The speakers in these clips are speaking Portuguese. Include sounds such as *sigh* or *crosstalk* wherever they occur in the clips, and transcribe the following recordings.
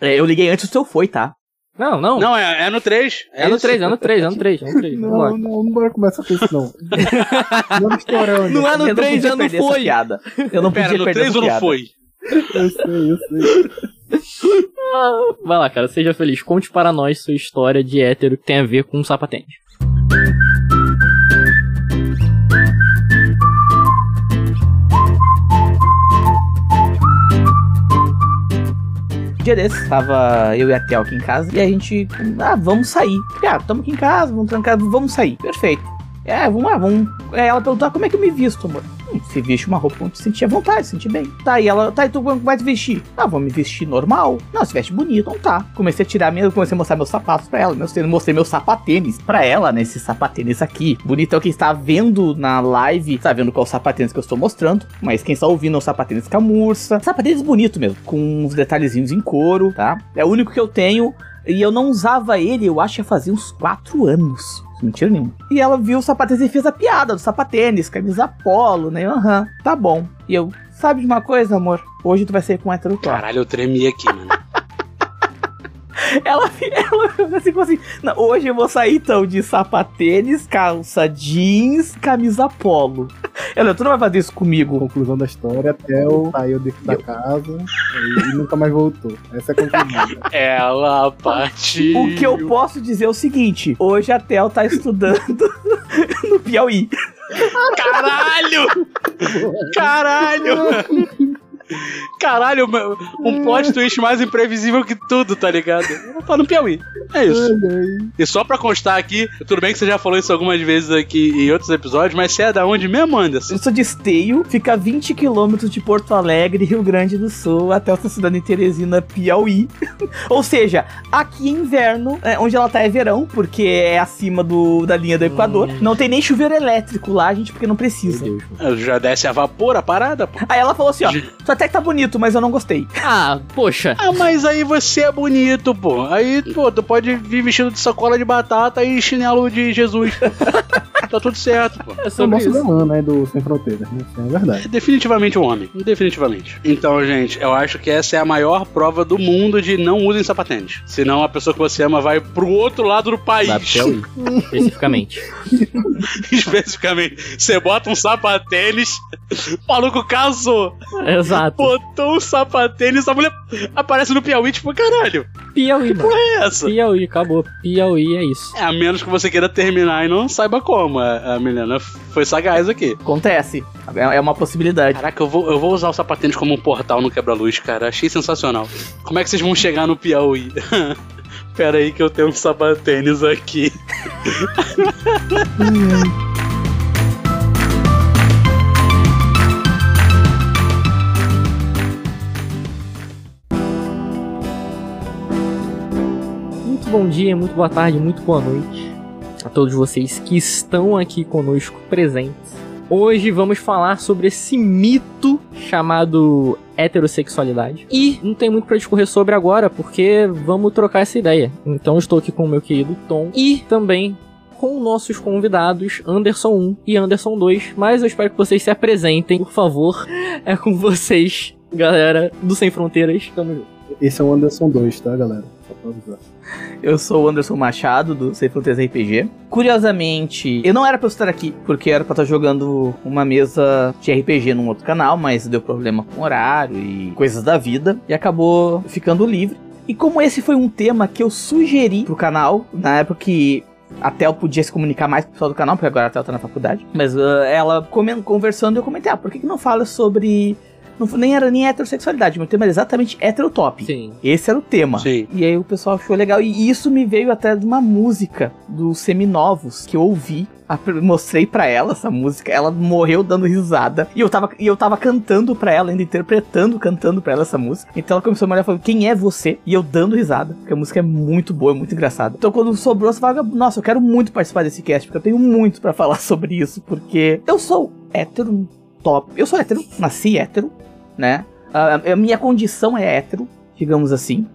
É, eu liguei antes o seu foi, tá? Não, não. Não, é, é no 3. É, no 3, é no 3, é no 3, é no 3. Não, não, não bora começar com isso, não. *laughs* Vamos estourando. Não é no eu 3, podia é no perder essa foi. piada. Eu não Pera, podia no perder 3 essa ou não foi? Eu sei, eu sei. Vai lá, cara, seja feliz. Conte para nós sua história de hétero que tem a ver com sapatênis. Dia desses, tava eu e a Tel aqui em casa e a gente, ah, vamos sair. Ah, aqui em casa, vamos trancar, vamos sair. Perfeito. É, vamos lá, vamos. É, ela perguntou, ah, como é que eu me visto, amor? Se veste uma roupa onde sentir à vontade, sentir bem. Tá, e ela, tá, e tu como vai te vestir? Ah, vou me vestir normal. Não, se veste bonito, então tá. Comecei a tirar minha, comecei a mostrar meus sapatos pra ela. Meus tênis, mostrei meus sapatênis pra ela, né? Esses sapatênis aqui. Bonito é o que está vendo na live, tá vendo qual sapatênis que eu estou mostrando. Mas quem está ouvindo é o sapatênis camurça. Sapatênis bonito mesmo, com uns detalhezinhos em couro, tá? É o único que eu tenho. E eu não usava ele, eu acho que fazia uns 4 anos. Mentira nenhuma. E ela viu o sapatênis e fez a piada do sapatênis, camisa polo, né? Aham, tá bom. E eu, sabe de uma coisa, amor? Hoje tu vai ser com hétero top. Caralho, eu tremi aqui, mano. Ela, *laughs* ela assim, falou assim: "Não, hoje eu vou sair então de sapatênis, calça jeans, camisa polo. *laughs* Ela, tu não vai fazer isso comigo. Conclusão da história, Theo saiu dentro da casa e, e nunca mais voltou. Essa é a conclusão. *laughs* Ela partiu. O que eu posso dizer é o seguinte: hoje a Tel tá estudando no Piauí. Caralho! Caralho! Caralho, um plot twist mais imprevisível que tudo, tá ligado? Eu vou falar no Piauí. É isso. E só pra constar aqui, tudo bem que você já falou isso algumas vezes aqui em outros episódios, mas você é da onde mesmo, Anderson? Eu sou de Esteio, fica a 20 quilômetros de Porto Alegre, Rio Grande do Sul, até tô estudando em Teresina, Piauí. *laughs* Ou seja, aqui é inverno, é, onde ela tá é verão, porque é acima do, da linha do Equador. Não tem nem chuveiro elétrico lá, gente, porque não precisa. Já desce a vapor a parada, pô. Aí ela falou assim, ó, tu até que tá bonito, mas eu não gostei. Ah, poxa. Ah, mas aí você é bonito, pô. Aí, pô, tu pode vir vestido de sacola de batata e chinelo de Jesus. *laughs* tá tudo certo, pô. É o sobre nosso isso. galã, né, do Sem Fronteiras. né? Isso é verdade. É definitivamente um homem. Definitivamente. Então, gente, eu acho que essa é a maior prova do mundo de não usem sapatênis. Senão a pessoa que você ama vai pro outro lado do país. Piauí, *laughs* especificamente. Especificamente. Você bota um sapatênis, o maluco casou. Exato. Botou um sapatênis, a mulher aparece no Piauí, tipo, caralho, Piauí, mano. é essa? Piauí, acabou. Piauí é isso. É, a menos que você queira terminar e não saiba como. A, a Milena foi sagaz aqui. Acontece. É é uma possibilidade. Caraca, eu vou, eu vou usar o sapatênis como um portal no quebra-luz, cara. Achei sensacional. Como é que vocês vão chegar no Piauí? *laughs* Pera aí que eu tenho um sapatênis aqui. *laughs* Bom dia, muito boa tarde, muito boa noite a todos vocês que estão aqui conosco presentes. Hoje vamos falar sobre esse mito chamado heterossexualidade. E não tem muito pra discorrer sobre agora, porque vamos trocar essa ideia. Então estou aqui com o meu querido Tom e também com nossos convidados Anderson 1 e Anderson 2. Mas eu espero que vocês se apresentem, por favor. *laughs* É com vocês, galera do Sem Fronteiras. Tamo junto. Esse é o Anderson 2, tá, galera? Só pra avisar. Eu sou o Anderson Machado, do Sem Fronteiras RPG. Curiosamente, eu não era pra estar aqui, porque era pra estar jogando uma mesa de RPG num outro canal, mas deu problema com horário e coisas da vida, e acabou ficando livre. E como esse foi um tema que eu sugeri pro canal, na época que a Tel podia se comunicar mais com o pessoal do canal, porque agora a Tel tá na faculdade, mas ah, ela conversando, eu comentei, ah, por que, que não fala sobre... Não, nem era nem heterossexualidade, meu tema era exatamente heterotop. Sim. Esse era o tema. Sim. E aí o pessoal achou legal. E isso me veio até de uma música dos Seminovos que eu ouvi. A- Mostrei pra ela essa música, ela morreu dando risada. E eu tava, e eu tava cantando pra ela, ainda interpretando, cantando pra ela essa música. Então ela começou a me olhar e falou: Quem é você? E eu dando risada, porque a música é muito boa, é muito engraçada. Então quando sobrou essa vaga, nossa, eu quero muito participar desse cast, porque eu tenho muito pra falar *laughs* sobre isso. Porque eu sou hétero top. Eu sou hétero, nasci hétero, né? A, a minha condição é hétero, digamos assim.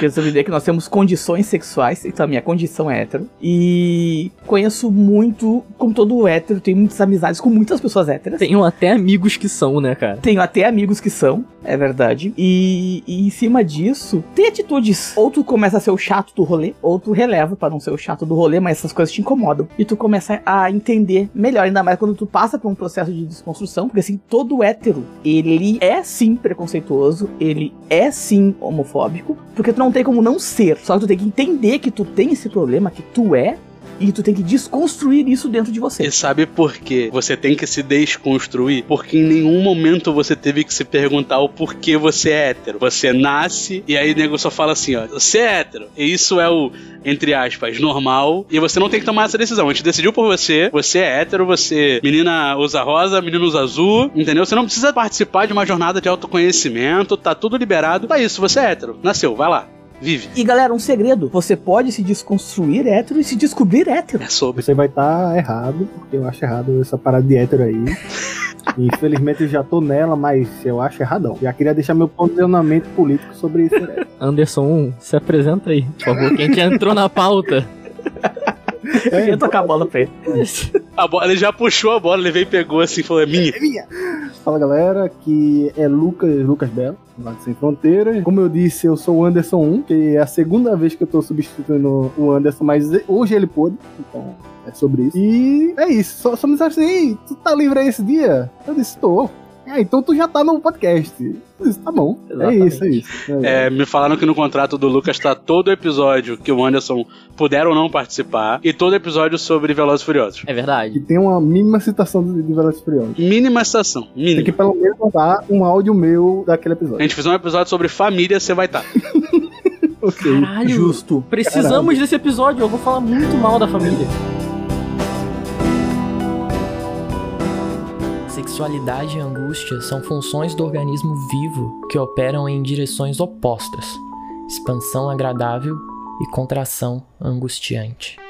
Resolvi que nós temos condições sexuais, então a minha condição é hétero. E conheço muito, como todo hétero, tenho muitas amizades com muitas pessoas héteras. Tenho até amigos que são, né, cara? Tenho até amigos que são, é verdade. E, e em cima disso, tem atitudes. Ou tu começa a ser o chato do rolê, ou tu releva para não ser o chato do rolê, mas essas coisas te incomodam. E tu começa a entender melhor, ainda mais quando tu passa por um processo de desconstrução, porque assim, todo hétero, ele é sim preconceituoso, ele é sim homofóbico, porque tu não tem como não ser. Só que tu tem que entender que tu tem esse problema, que tu é, e tu tem que desconstruir isso dentro de você. E sabe por quê? Você tem que se desconstruir? Porque em nenhum momento você teve que se perguntar o porquê você é hétero. Você nasce e aí o nego só fala assim, ó, você é hétero. E isso é o, entre aspas, normal. E você não tem que tomar essa decisão. A gente decidiu por você, você é hétero, você, menina usa rosa, menino usa azul, entendeu? Você não precisa participar de uma jornada de autoconhecimento, tá tudo liberado. Tá isso, você é hétero. Nasceu, vai lá vive. E galera, um segredo: você pode se desconstruir hétero e se descobrir hétero. É sobre. Você vai estar tá errado, porque eu acho errado essa parada de hétero aí. *laughs* Infelizmente eu já tô nela, mas eu acho erradão. Já queria deixar meu posicionamento político sobre isso. Anderson, se apresenta aí, por favor, que a gente entrou na pauta. *laughs* Eu ia tocar a bola pra ele. *laughs* A bola, ele já puxou a bola, ele veio e pegou assim, falou: é minha. É minha. Fala galera, aqui é Lucas, Lucas Belo, lá de Sem Fronteiras. Como eu disse, eu sou o Anderson 1, que é a segunda vez que eu tô substituindo o Anderson, mas hoje ele pôde, então é sobre isso. E é isso, só, só me disse assim, tu tá livre aí esse dia? Eu disse, tô. É, então tu já tá no podcast. Isso, tá bom. Exatamente. É isso, é isso. É, me falaram que no contrato do Lucas tá todo episódio que o Anderson puder ou não participar e todo episódio sobre Velozes e Furiosos. É verdade. E tem uma mínima citação de, de Velozes e Furiosos. Mínima citação. Mínima. Tem que pelo menos botar um áudio meu daquele episódio. A gente fizer um episódio sobre família, você vai estar. Tá. *laughs* ok. Caralho, justo. Precisamos Caralho. desse episódio. Eu vou falar muito mal da família. Sexualidade e angústia são funções do organismo vivo que operam em direções opostas: expansão agradável e contração angustiante.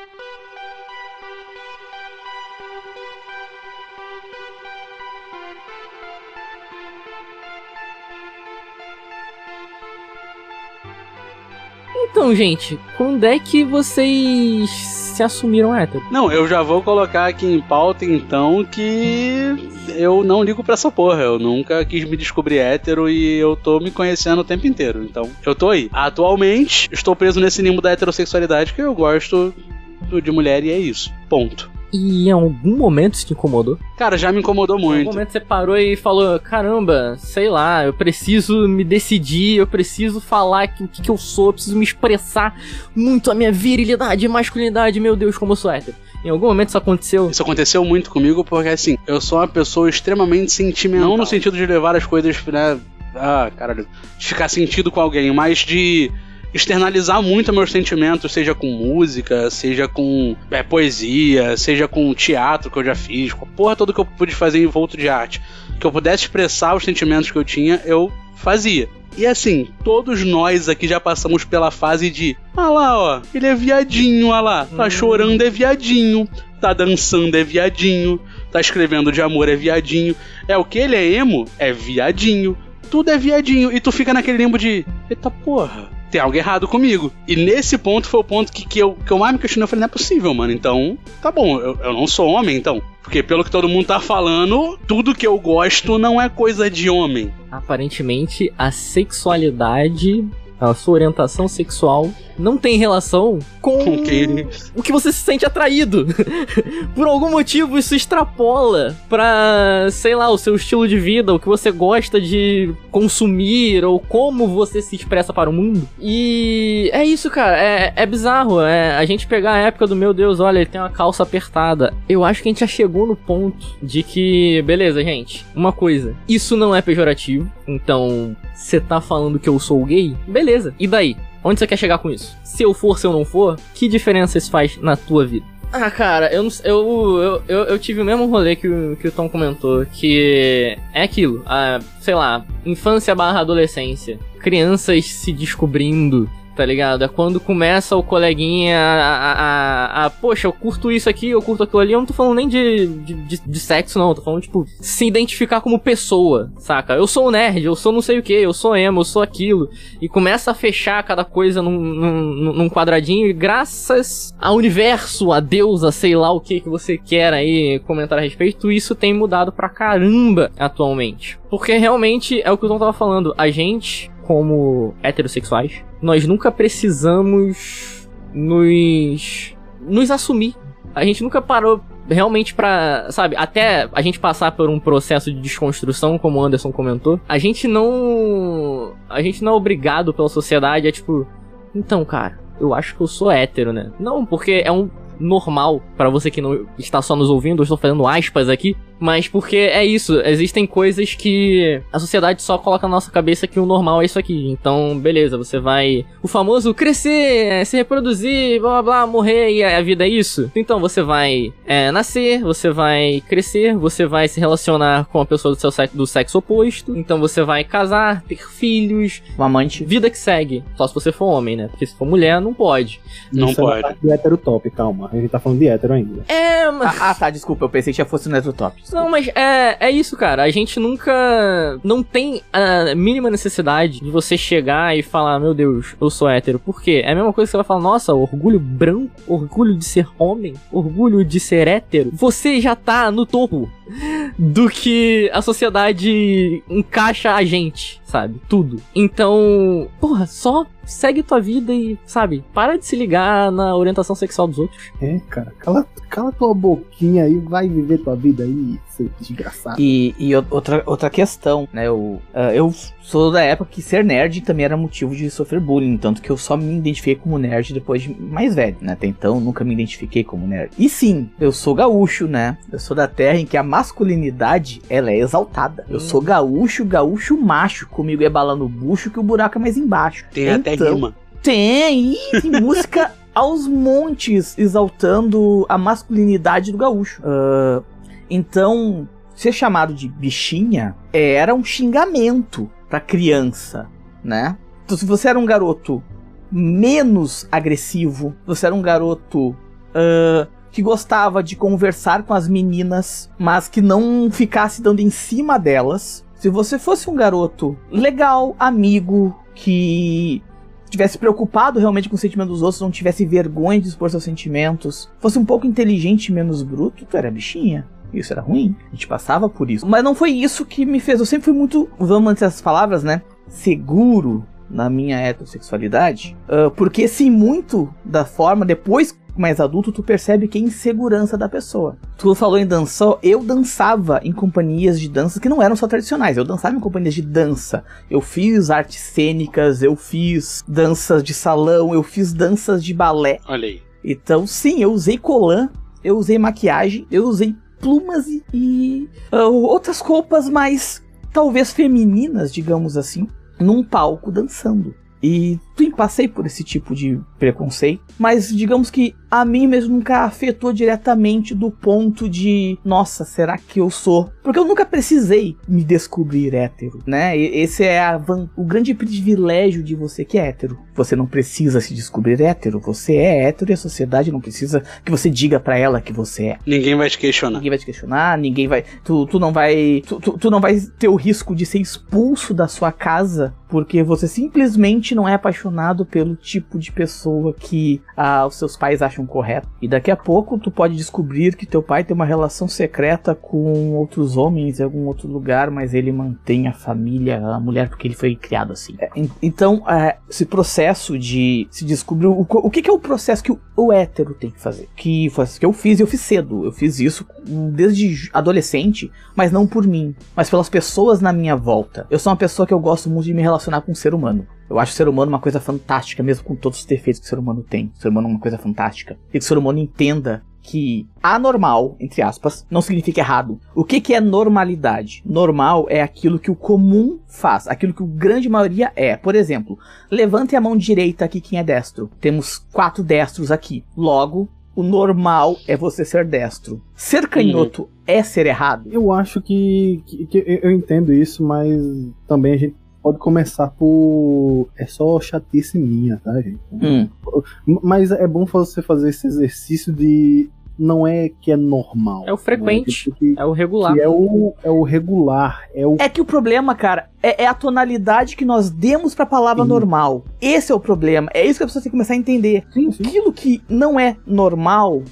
Então, gente, quando é que vocês se assumiram hétero? Não, eu já vou colocar aqui em pauta então que eu não ligo pra essa porra. Eu nunca quis me descobrir hétero e eu tô me conhecendo o tempo inteiro. Então, eu tô aí. Atualmente, estou preso nesse limbo da heterossexualidade que eu gosto de mulher e é isso. Ponto. E em algum momento isso te incomodou? Cara, já me incomodou muito. Em algum momento você parou e falou: caramba, sei lá, eu preciso me decidir, eu preciso falar o que, que eu sou, eu preciso me expressar muito a minha virilidade e masculinidade, meu Deus, como eu sou hétero. Em algum momento isso aconteceu? Isso aconteceu muito comigo porque, assim, eu sou uma pessoa extremamente sentimental. Não no sentido de levar as coisas, né? Ah, caralho. De ficar sentido com alguém, mas de externalizar muito meus sentimentos, seja com música, seja com é, poesia, seja com teatro que eu já fiz, com a porra toda que eu pude fazer em volta de arte. Que eu pudesse expressar os sentimentos que eu tinha, eu fazia. E assim, todos nós aqui já passamos pela fase de Ah lá, ó, ele é viadinho, ah lá, tá hum. chorando é viadinho, tá dançando é viadinho, tá escrevendo de amor é viadinho. É o que ele é emo? É viadinho. Tudo é viadinho. E tu fica naquele limbo de Eita porra tem algo errado comigo. E nesse ponto foi o ponto que, que, eu, que eu mais me questionei. Eu falei, não é possível, mano. Então, tá bom, eu, eu não sou homem, então. Porque pelo que todo mundo tá falando, tudo que eu gosto não é coisa de homem. Aparentemente, a sexualidade a sua orientação sexual não tem relação com, com que... o que você se sente atraído. *laughs* Por algum motivo isso extrapola pra, sei lá, o seu estilo de vida, o que você gosta de consumir ou como você se expressa para o mundo. E é isso, cara. É, é bizarro. É a gente pegar a época do meu Deus, olha, ele tem uma calça apertada. Eu acho que a gente já chegou no ponto de que, beleza, gente, uma coisa, isso não é pejorativo. Então, você tá falando que eu sou gay? Beleza. E daí? Onde você quer chegar com isso? Se eu for, se eu não for, que diferença isso faz na tua vida? Ah, cara, eu, eu, eu, eu, eu tive o mesmo rolê que o, que o Tom comentou, que é aquilo, a, sei lá, infância barra adolescência, crianças se descobrindo, tá ligado? É quando começa o coleguinha a, a, a, a, Poxa, eu curto isso aqui, eu curto aquilo ali. Eu não tô falando nem de, de, de, de sexo, não. Eu tô falando, tipo, se identificar como pessoa, saca? Eu sou um nerd, eu sou não sei o que, eu sou emo, eu sou aquilo. E começa a fechar cada coisa num, num, num quadradinho. E graças ao universo, a Deus, a sei lá o que que você quer aí comentar a respeito, isso tem mudado pra caramba atualmente. Porque realmente é o que o Tom tava falando. A gente, como heterossexuais, nós nunca precisamos nos nos assumir. A gente nunca parou realmente pra, sabe, até a gente passar por um processo de desconstrução, como o Anderson comentou, a gente não a gente não é obrigado pela sociedade a tipo, então, cara, eu acho que eu sou hétero, né? Não, porque é um normal para você que não está só nos ouvindo, eu estou fazendo aspas aqui, mas porque é isso, existem coisas que a sociedade só coloca na nossa cabeça que o normal é isso aqui. Então, beleza, você vai. O famoso crescer, é, se reproduzir, blá blá blá, morrer e a vida é isso. Então você vai é, nascer, você vai crescer, você vai se relacionar com a pessoa do seu sexo, do sexo oposto. Então você vai casar, ter filhos. Um amante. Vida que segue. Só se você for homem, né? Porque se for mulher, não pode. Não Isso é pode. de hétero top, calma. A gente tá falando de hétero ainda. É, mas. Ah, ah, tá, desculpa, eu pensei que já fosse no Netrotop. Não, mas é, é isso, cara. A gente nunca. Não tem a mínima necessidade de você chegar e falar, meu Deus, eu sou hétero. Por quê? É a mesma coisa que você vai falar, nossa, orgulho branco, orgulho de ser homem, orgulho de ser hétero. Você já tá no topo do que a sociedade encaixa a gente, sabe? Tudo. Então, porra, só segue tua vida e, sabe, para de se ligar na orientação sexual dos outros. É, cara, cala, cala tua boquinha aí, vai viver tua vida aí, seu desgraçado. E, e outra, outra questão, né? Eu, ah, eu sou da época que ser nerd também era motivo de sofrer bullying, tanto que eu só me identifiquei como nerd depois de mais velho, né? Até então nunca me identifiquei como nerd. E sim, eu sou gaúcho, né? Eu sou da terra em que a masculinidade, ela é exaltada. Eu Hum. sou gaúcho, gaúcho macho, comigo é bala no bucho que o buraco é mais embaixo. Tem até Então, rima. Tem, e tem *laughs* música aos montes exaltando a masculinidade do gaúcho. Ah, então, ser chamado de bichinha era um xingamento pra criança, né? Então, se você era um garoto menos agressivo, você era um garoto ah, que gostava de conversar com as meninas, mas que não ficasse dando em cima delas. Se você fosse um garoto legal, amigo, que tivesse preocupado realmente com o sentimento dos outros, não tivesse vergonha de expor seus sentimentos, fosse um pouco inteligente e menos bruto, tu era bichinha. Isso era ruim. A gente passava por isso. Mas não foi isso que me fez. Eu sempre fui muito, vamos manter essas palavras, né? Seguro na minha heterossexualidade. ah, porque sim, muito da forma, depois mais adulto, tu percebe que é insegurança da pessoa. Tu falou em dança, eu dançava em companhias de dança que não eram só tradicionais, eu dançava em companhias de dança. Eu fiz artes cênicas, eu fiz danças de salão, eu fiz danças de balé. Olha aí. Então, sim, eu usei colã, eu usei maquiagem, eu usei plumas e, e, ah, outras roupas mais talvez femininas, digamos assim, num palco dançando. E passei por esse tipo de preconceito, mas digamos que a mim mesmo nunca afetou diretamente do ponto de, nossa, será que eu sou? Porque eu nunca precisei me descobrir hétero, né? Esse é a van- o grande privilégio de você que é hétero. Você não precisa se descobrir hétero, você é hétero e a sociedade não precisa que você diga pra ela que você é. Ninguém vai te questionar. Ninguém vai te questionar, ninguém vai. Tu, tu não vai. Tu, tu, tu não vai ter o risco de ser expulso da sua casa porque você simplesmente não é apaixonado pelo tipo de pessoa que ah, os seus pais acham correto. E daqui a pouco tu pode descobrir que teu pai tem uma relação secreta com outros homens em algum outro lugar, mas ele mantém a família, a mulher, porque ele foi criado assim. É, en- então, é, esse processo de se descobrir. O, o que, que é o processo que o, o hétero tem que fazer? Que que eu fiz eu fiz cedo. Eu fiz isso desde adolescente, mas não por mim, mas pelas pessoas na minha volta. Eu sou uma pessoa que eu gosto muito de me relacionar com o ser humano. Eu acho o ser humano uma coisa fantástica, mesmo com todos os defeitos que o ser humano tem. O ser humano é uma coisa fantástica. E que o ser humano entenda que anormal, entre aspas, não significa errado. O que, que é normalidade? Normal é aquilo que o comum faz, aquilo que o grande maioria é. Por exemplo, levante a mão direita aqui quem é destro. Temos quatro destros aqui. Logo, o normal é você ser destro. Ser canhoto é ser errado? Eu acho que, que- que eu entendo isso, mas também a gente pode começar por. É só chatice minha, tá, gente? Hum. Mas é bom você fazer esse exercício de. Não é que é normal. É o frequente. né? Que- É o regular. que é o, é o regular. É o. É que o problema, cara, é, é a tonalidade que nós demos pra palavra Sim. normal. Esse é o problema. É isso que a pessoa tem que começar a entender. Sim, sim. Aquilo que não é normal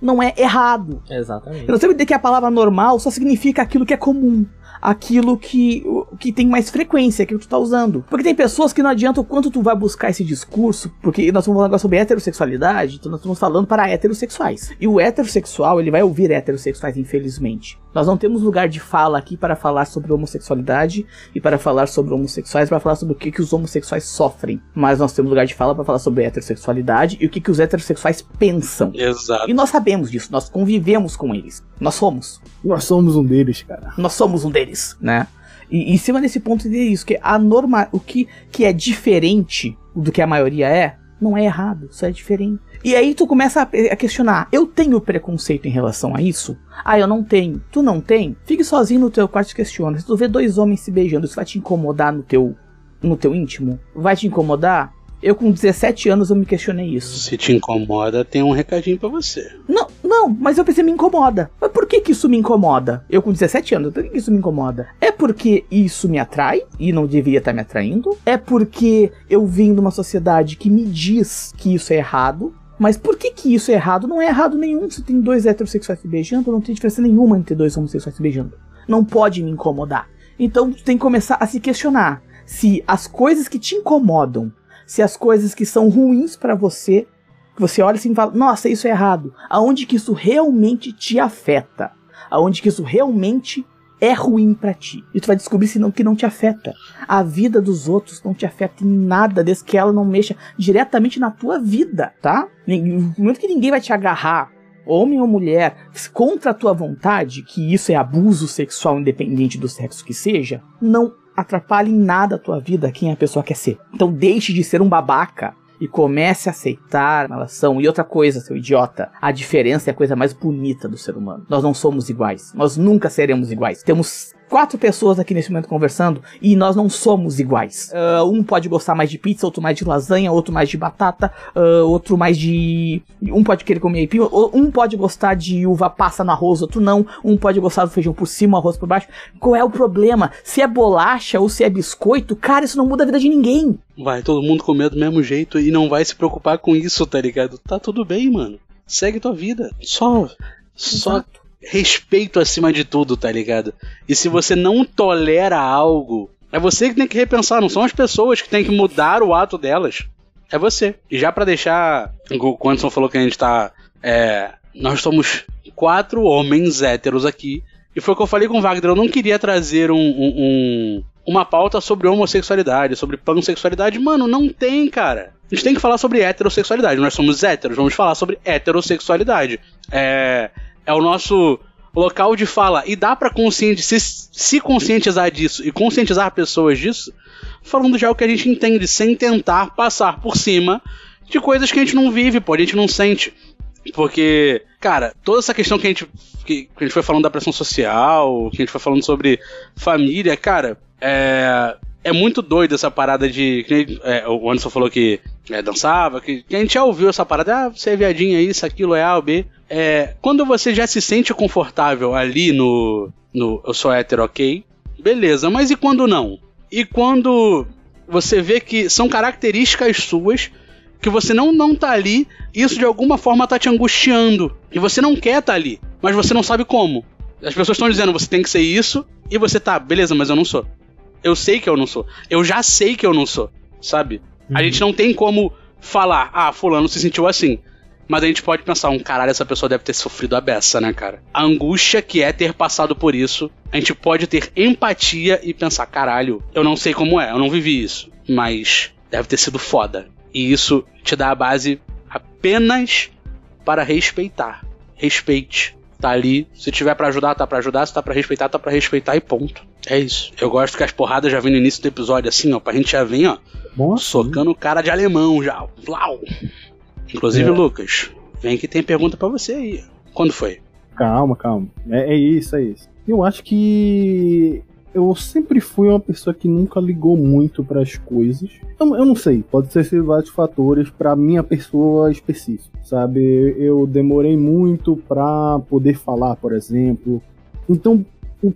não é errado. Exatamente. Eu não sei dizer que a palavra normal só significa aquilo que é comum. Aquilo que, o- que tem mais frequência, aquilo que tu tá usando. Porque tem pessoas que não adianta o quanto tu vai buscar esse discurso, porque nós vamos falar agora sobre heterossexualidade, então nós estamos falando para heterossexuais. E o heterossexual, ele vai ouvir heterossexuais, infelizmente. Nós não temos lugar de fala aqui para falar sobre homossexualidade e para falar sobre homossexuais, para falar sobre o que, que os homossexuais sofrem. Mas nós temos lugar de fala para falar sobre heterossexualidade e o que, que os heterossexuais pensam. Exato. E nós sabemos disso, nós convivemos com eles. Nós somos. Nós somos um deles, cara. Nós somos um deles, né? E em cima desse ponto é isso, que a norma, o que, que é diferente do que a maioria é, não é errado, só é diferente. E aí tu começa a, questionar, eu tenho preconceito em relação a isso? Ah, eu não tenho. Tu não tem? Fique sozinho no teu quarto e questiona. Se tu vê dois homens se beijando, isso vai te incomodar no teu, no teu íntimo? Vai te incomodar? Eu com 17 anos eu me questionei isso. Se te incomoda, tem um recadinho pra você. Não, não, mas eu pensei, me incomoda. Mas por que que isso me incomoda? Eu com 17 anos, por que que isso me incomoda? É porque isso me atrai e não deveria estar me atraindo? É porque eu vim de uma sociedade que me diz que isso é errado? Mas por que que isso é errado? Não é errado nenhum se tem dois heterossexuais se beijando, não tem diferença nenhuma entre dois homossexuais se beijando. Não pode me incomodar. Então tem que começar a se questionar se as coisas que te incomodam, se as coisas que são ruins pra você que você olha assim e fala, nossa, isso é errado. Aonde que isso realmente te afeta? Aonde que isso realmente é ruim pra ti? E tu vai descobrir se não, que não te afeta. A vida dos outros não te afeta em nada, desde que ela não mexa diretamente na tua vida, tá? No momento que ninguém vai te agarrar, homem ou mulher, contra a tua vontade, que isso é abuso sexual independente do sexo que seja, não atrapalhe em nada a tua vida quem a pessoa quer ser. Então deixe de ser um babaca e comece a aceitar a relação. E outra coisa, seu idiota, a diferença é a coisa mais bonita do ser humano. Nós não somos iguais. Nós nunca seremos iguais. Temos quatro pessoas aqui nesse momento conversando e nós não somos iguais. Ah, um pode gostar mais de pizza, outro mais de lasanha, outro mais de batata, ah, outro mais de. Um pode querer comer aipim, um pode gostar de uva passa no arroz, outro não. Um pode gostar do feijão por cima, arroz por baixo. Qual é o problema? Se é bolacha ou se é biscoito, cara, isso não muda a vida de ninguém. Vai todo mundo comer do mesmo jeito e não vai se preocupar com isso, tá ligado? Tá tudo bem, mano. Segue tua vida. Só. Só Exato. Respeito acima de tudo, tá ligado? E se você não tolera algo, é você que tem que repensar, não são as pessoas que tem que mudar o ato delas. É você. E já pra deixar. O Anderson falou que a gente tá. É, nós somos quatro homens héteros aqui. E foi o que eu falei com o Wagner. Eu não queria trazer um, um- um- uma pauta sobre homossexualidade, sobre pansexualidade. Mano, não tem, cara. A gente tem que falar sobre heterossexualidade. Nós somos héteros, vamos falar sobre heterossexualidade. É, é o nosso local de fala. E dá pra conscienti se, se conscientizar disso e conscientizar pessoas disso, falando já o que a gente entende, sem tentar passar por cima de coisas que a gente não vive, pô, a gente não sente. Porque, cara, toda essa questão que a gente, que, que a gente foi falando da pressão social, que a gente foi falando sobre família, cara, é, é muito doido essa parada de. é, o Anderson falou que é, dançava, que, que a gente já ouviu essa parada, ah, você é viadinha, isso, aquilo, é A B. É, quando você já se sente confortável ali no, no eu sou hétero, ok, beleza, mas e quando não? E quando você vê que são características suas que você não, não tá ali, isso de alguma forma tá te angustiando. E você não quer tá ali, mas você não sabe como. As pessoas estão dizendo, você tem que ser isso, e você tá, beleza, mas eu não sou. Eu sei que eu não sou. Eu já sei que eu não sou, sabe? A gente não tem como falar, ah, fulano se sentiu assim. Mas a gente pode pensar, um caralho, essa pessoa deve ter sofrido a beça, né, cara? A angústia que é ter passado por isso, a gente pode ter empatia e pensar, caralho, eu não sei como é, eu não vivi isso. Mas deve ter sido foda. E isso te dá a base apenas para respeitar. Respeite. Tá ali. Se tiver pra ajudar, tá pra ajudar. Se tá pra respeitar, tá pra respeitar e ponto. É isso. Eu gosto que as porradas já vêm no início do episódio, assim, ó. Pra gente já vir, ó. Assim, Socando o cara de alemão já. Blau. Inclusive, É. Lucas, vem que tem pergunta pra você aí. Quando foi? Calma, calma. É, é isso, é isso. Eu acho que eu sempre fui uma pessoa que nunca ligou muito para as coisas. Eu, eu, não sei, pode ser, ser vários fatores para minha pessoa específica, sabe? Eu demorei muito para poder falar, por exemplo. Então, o,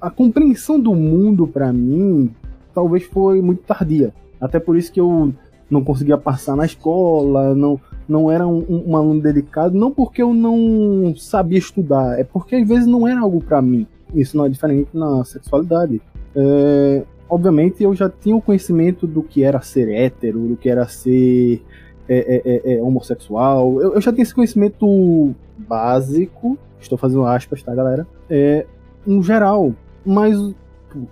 a compreensão do mundo para mim talvez foi muito tardia. Até por isso que eu não conseguia passar na escola, não não era um, um, aluno delicado, não porque eu não sabia estudar, é porque às vezes não era algo para mim. Isso não é diferente na sexualidade. É, obviamente eu já tinha o conhecimento do que era ser hétero, do que era ser é, é, é, é homossexual. Eu, eu, já tinha esse conhecimento básico, estou fazendo aspas, tá, galera? É, no geral. Mas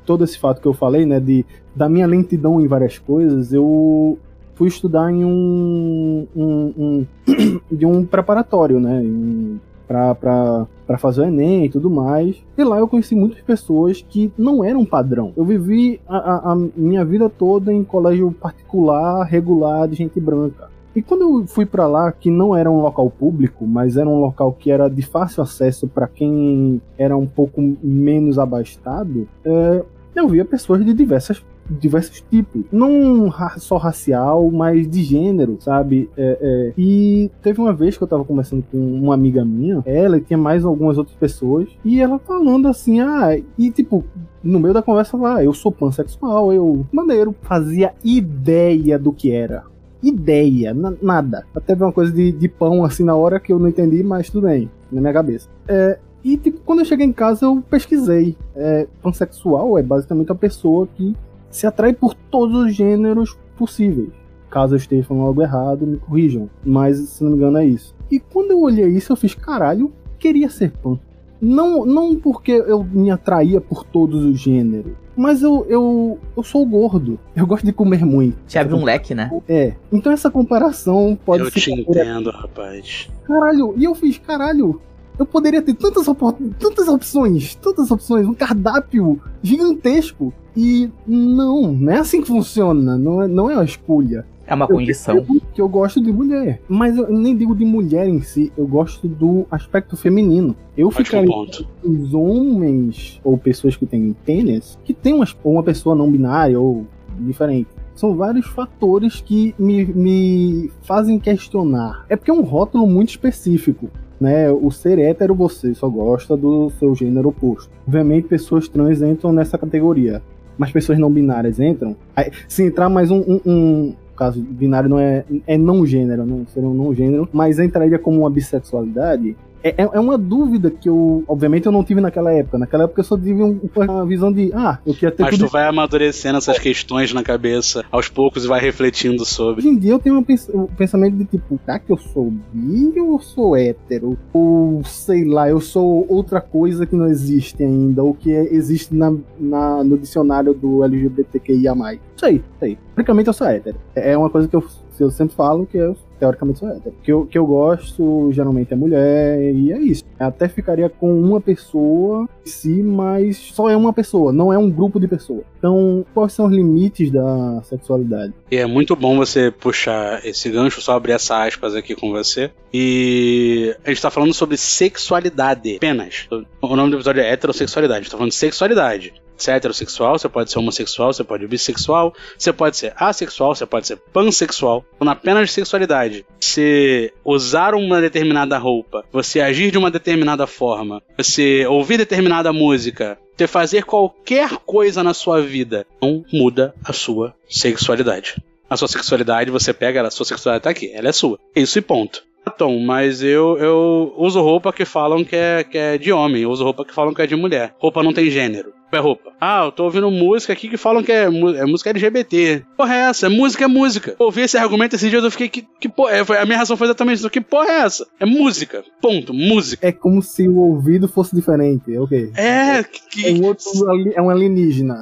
todo esse fato que eu falei, né, de, da minha lentidão em várias coisas, eu fui estudar em um, um, um *clears throat* de um preparatório, né, para fazer o Enem e tudo mais. E lá eu conheci muitas pessoas que não eram padrão. Eu vivi a, a, a minha vida toda em colégio particular, regular, de gente branca. E quando eu fui para lá, que não era um local público, mas era um local que era de fácil acesso para quem era um pouco menos abastado, é, eu via pessoas de diversas diversos tipos. Não só racial, mas de gênero, sabe? É, é. E teve uma vez que eu tava conversando com uma amiga minha, ela e tinha mais algumas outras pessoas, e ela falando assim, ah, e tipo, no meio da conversa lá, eu sou pansexual, eu, maneiro, fazia ideia do que era ideia, nada. Até uma coisa de, de pão assim na hora que eu não entendi, mas tudo bem, na minha cabeça. É, e tipo, quando eu cheguei em casa eu pesquisei. É, pansexual é basicamente a pessoa que se atrai por todos os gêneros possíveis. Caso eu esteja falando algo errado, me corrijam. Mas se não me engano é isso. E quando eu olhei isso, eu fiz caralho, queria ser pan. Não, não porque eu me atraía por todos os gêneros, mas eu, eu, eu sou gordo. Eu gosto de comer muito. Te abre um leque, né? É. Então essa comparação pode eu ser. Eu te entendo, rapaz. Caralho, e eu fiz, caralho. Eu poderia ter tantas, op tantas opções, tantas opções, um cardápio gigantesco. E não, não é assim que funciona. Não é, não é uma escolha. É uma condição. Eu, que eu gosto de mulher. Mas eu nem digo de mulher em si, eu gosto do aspecto feminino. Eu ficaria com os homens ou pessoas que têm pênis, que tem uma, ou uma pessoa não binária ou diferente. São vários fatores que me, me fazem questionar. É porque é um rótulo muito específico. Né, o ser hétero você só gosta do seu gênero oposto. Obviamente, pessoas trans entram nessa categoria, mas pessoas não binárias entram. Aí, se entrar mais um, um, um caso binário não é, é não gênero, não ser um não gênero, mas entraria como uma bissexualidade, é, é, é uma dúvida que eu, obviamente, eu não tive naquela época. Naquela época eu só tive um, uma visão de, ah, eu queria ter. Mas tudo... tu vai amadurecendo essas questões na cabeça aos poucos e vai refletindo sobre. Hoje em dia eu tenho um pensamento de tipo, tá que eu sou bi ou eu sou hétero? Ou sei lá, eu sou outra coisa que não existe ainda, ou que é, existe na, na, no dicionário do LGBTQIA. Sei, sei. Praticamente eu sou hétero. É uma coisa que eu, eu sempre falo que eu teoricamente sou hétero. Que eu, que eu gosto geralmente é mulher, e é isso. Eu até ficaria com uma pessoa em si, mas só é uma pessoa, não é um grupo de pessoas. Então, quais são os limites da sexualidade? E é muito bom você puxar esse gancho, só abrir essa aspas aqui com você. E a gente tá falando sobre sexualidade apenas. O nome do episódio é heterossexualidade. A gente tá falando de sexualidade. Heterossexual, você pode ser homossexual, você pode ser bissexual, você pode ser assexual, você pode ser pansexual. Então, apenas de sexualidade, você usar uma determinada roupa, você agir de uma determinada forma, você ouvir determinada música, você fazer qualquer coisa na sua vida, não muda a sua sexualidade. A sua sexualidade, você pega a sua sexualidade tá aqui, ela é sua. Isso e ponto. Tom, mas eu, eu uso roupa que falam que é, que é de homem, eu uso roupa que falam que é de mulher. Roupa não tem gênero. É roupa. Ah, eu tô ouvindo música aqui que falam que é, é música LGBT. Porra é essa? É música é música. ouvi esse argumento esses dias eu fiquei, que, que porra é? A minha reação foi exatamente isso. Que porra é essa? É música. Ponto. Música. É como se o ouvido fosse diferente. É o okay. quê? É, que... É um, outro, é um alienígena.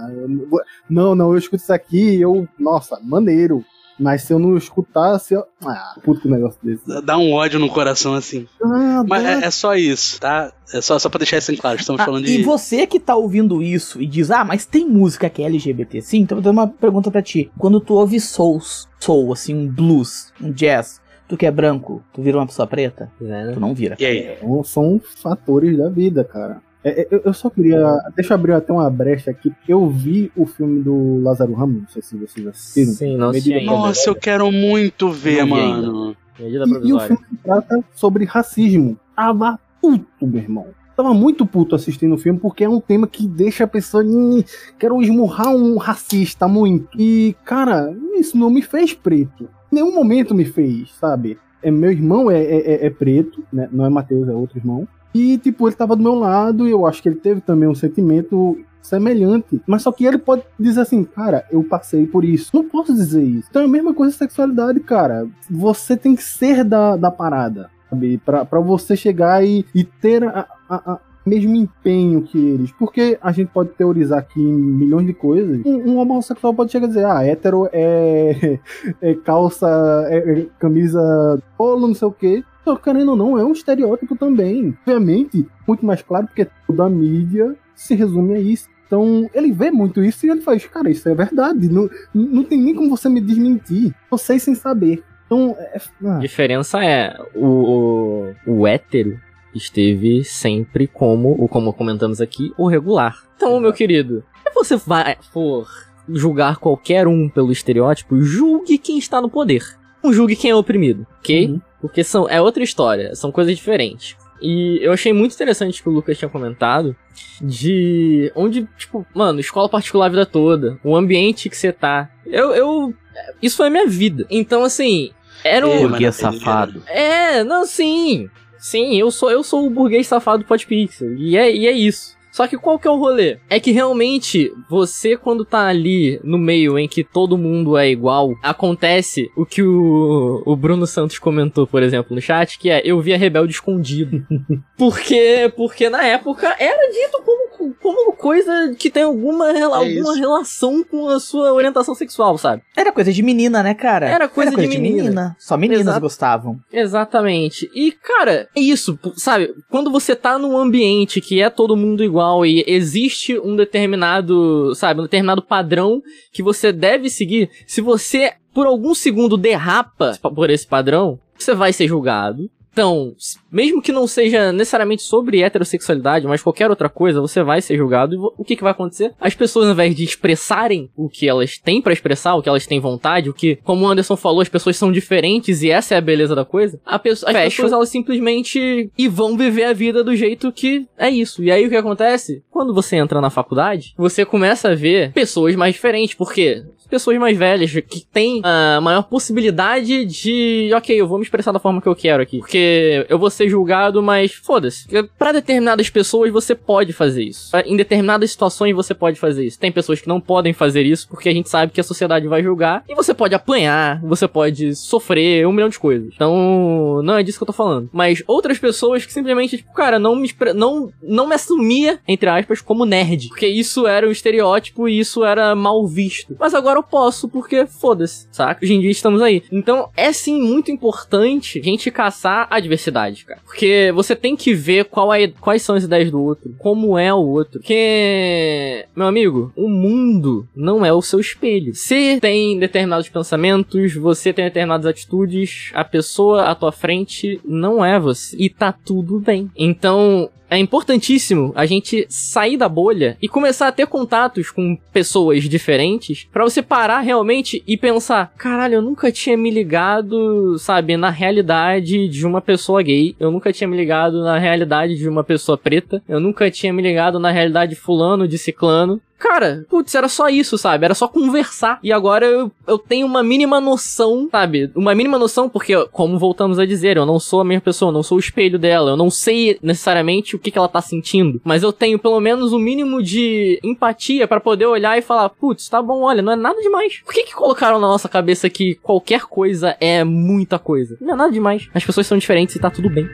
Não, não, eu escuto isso aqui e eu... Nossa, maneiro. Mas se eu não escutasse, eu... ah, puto negócio desse. Dá um ódio no coração assim. Ah, Mas é, é, só isso, tá? É só, só pra deixar isso em claro. Estamos ah, falando de. E você que tá ouvindo isso e diz, ah, mas tem música que é LGBT? Sim, então eu vou dar uma pergunta pra ti. Quando tu ouve souls, soul, assim, um blues, um jazz, tu que é branco, tu vira uma pessoa preta? É. Tu não vira. E aí? Então, são fatores da vida, cara. É, é, eu, eu só queria. Deixa eu abrir até uma brecha aqui. Eu vi o filme do Lázaro Ramos, não sei se vocês assistiram. Sim, não assisti ainda. Nossa, eu quero muito ver, Não mano. Medida E, e o filme trata sobre racismo. Tava puto, meu irmão. Tava muito puto assistindo o filme porque é um tema que deixa a pessoa. "Ih, Quero esmurrar um racista muito. E, cara, isso não me fez preto. Em nenhum momento me fez, sabe? É, meu irmão é, é- é- é preto, né? Não é Matheus, é outro irmão. E, tipo, ele tava do meu lado e eu acho que ele teve também um sentimento semelhante. Mas só que ele pode dizer assim, cara, eu passei por isso. Não posso dizer isso. Então é a mesma coisa sexualidade, cara. Você tem que ser da, da parada, sabe? Pra, pra você chegar e, e ter a, a, a mesmo empenho que eles. Porque a gente pode teorizar aqui milhões de coisas. Um, um homossexual pode chegar a dizer, ah, hétero é, *laughs* é calça, é, é camisa polo, não sei o quê. Então, querendo ou não, é um estereótipo também. Obviamente, muito mais claro, porque toda a mídia se resume a isso. Então, ele vê muito isso e ele faz, cara, isso é verdade. Não, não tem nem como você me desmentir. Vocês sem saber. Então, é, ah, A diferença é o, o, o hétero esteve sempre como, o como comentamos aqui, o regular. Então, meu querido, se você vai for julgar qualquer um pelo estereótipo, julgue quem está no poder. Não julgue quem é oprimido, ok? Uhum. Porque são, é outra história, são coisas diferentes. E eu achei muito interessante que o Lucas tinha comentado de onde, tipo, mano, escola particular a vida toda, o ambiente que você tá. Eu, eu. Isso foi a minha vida. Então, assim, era um. Ê, Burguês mano, safado. É, não, sim. Sim, eu sou eu sou o burguês safado do Podpixel. E é, e é isso. Só que qual que é o rolê? É que realmente, você quando tá ali no meio em que todo mundo é igual, acontece o que o, o Bruno Santos comentou, por exemplo, no chat, que é, eu via Rebelde escondido. *laughs* porque, porque na época era dito como, como coisa que tem alguma, É alguma isso. relação com a sua orientação sexual, sabe? Era coisa de menina, né, cara? Era coisa de menina. Só meninas Exato. gostavam. Exatamente. E, cara, é isso, sabe? Quando você tá num ambiente que é todo mundo igual e existe um determinado, sabe, um determinado padrão que você deve seguir, se você por algum segundo derrapa por esse padrão, você vai ser julgado. Então, mesmo que não seja necessariamente sobre heterossexualidade, mas qualquer outra coisa, você vai ser julgado. E o que, que vai acontecer? As pessoas, ao invés de expressarem o que elas têm pra expressar, o que elas têm vontade, o que, como o Anderson falou, as pessoas são diferentes e essa é a beleza da coisa. As Fecho. pessoas, elas simplesmente e vão viver a vida do jeito que é isso. E aí o que acontece? Quando você entra na faculdade, você começa a ver pessoas mais diferentes. Por quê? Pessoas mais velhas que têm a maior possibilidade de, ok, eu vou me expressar da forma que eu quero aqui. Porque eu vou ser julgado, mas foda-se. Pra determinadas pessoas você pode fazer isso. Em determinadas situações você pode fazer isso. Tem pessoas que não podem fazer isso porque a gente sabe que a sociedade vai julgar. E você pode apanhar, você pode sofrer, um milhão de coisas. Então, não é disso que eu tô falando. Mas outras pessoas que simplesmente, tipo, cara, não me, não, não me assumia, entre aspas, como nerd. Porque isso era um estereótipo e isso era mal visto. Mas agora eu posso, porque foda-se, saca? Hoje em dia estamos aí. Então, é sim muito importante a gente caçar a diversidade, cara. Porque você tem que ver é, quais são as ideias do outro, como é o outro. Porque, meu amigo, o mundo não é o seu espelho. Você tem determinados pensamentos, você tem determinadas atitudes, a pessoa à tua frente não é você. E tá tudo bem. Então, é importantíssimo a gente sair da bolha e começar a ter contatos com pessoas diferentes pra você parar realmente e pensar: caralho, eu nunca tinha me ligado, sabe, na realidade de uma pessoa gay, eu nunca tinha me ligado na realidade de uma pessoa preta, eu nunca tinha me ligado na realidade de fulano, de ciclano. Cara, putz, era só isso, sabe? Era só conversar. E agora eu, eu tenho uma mínima noção, sabe? Uma mínima noção, porque, como voltamos a dizer, eu não sou a mesma pessoa, eu não sou o espelho dela, eu não sei necessariamente o que, que ela tá sentindo. Mas eu tenho pelo menos o mínimo de empatia pra poder olhar e falar: putz, tá bom, olha, não é nada demais. Por que, que colocaram na nossa cabeça que qualquer coisa é muita coisa? Não é nada demais. As pessoas são diferentes e tá tudo bem.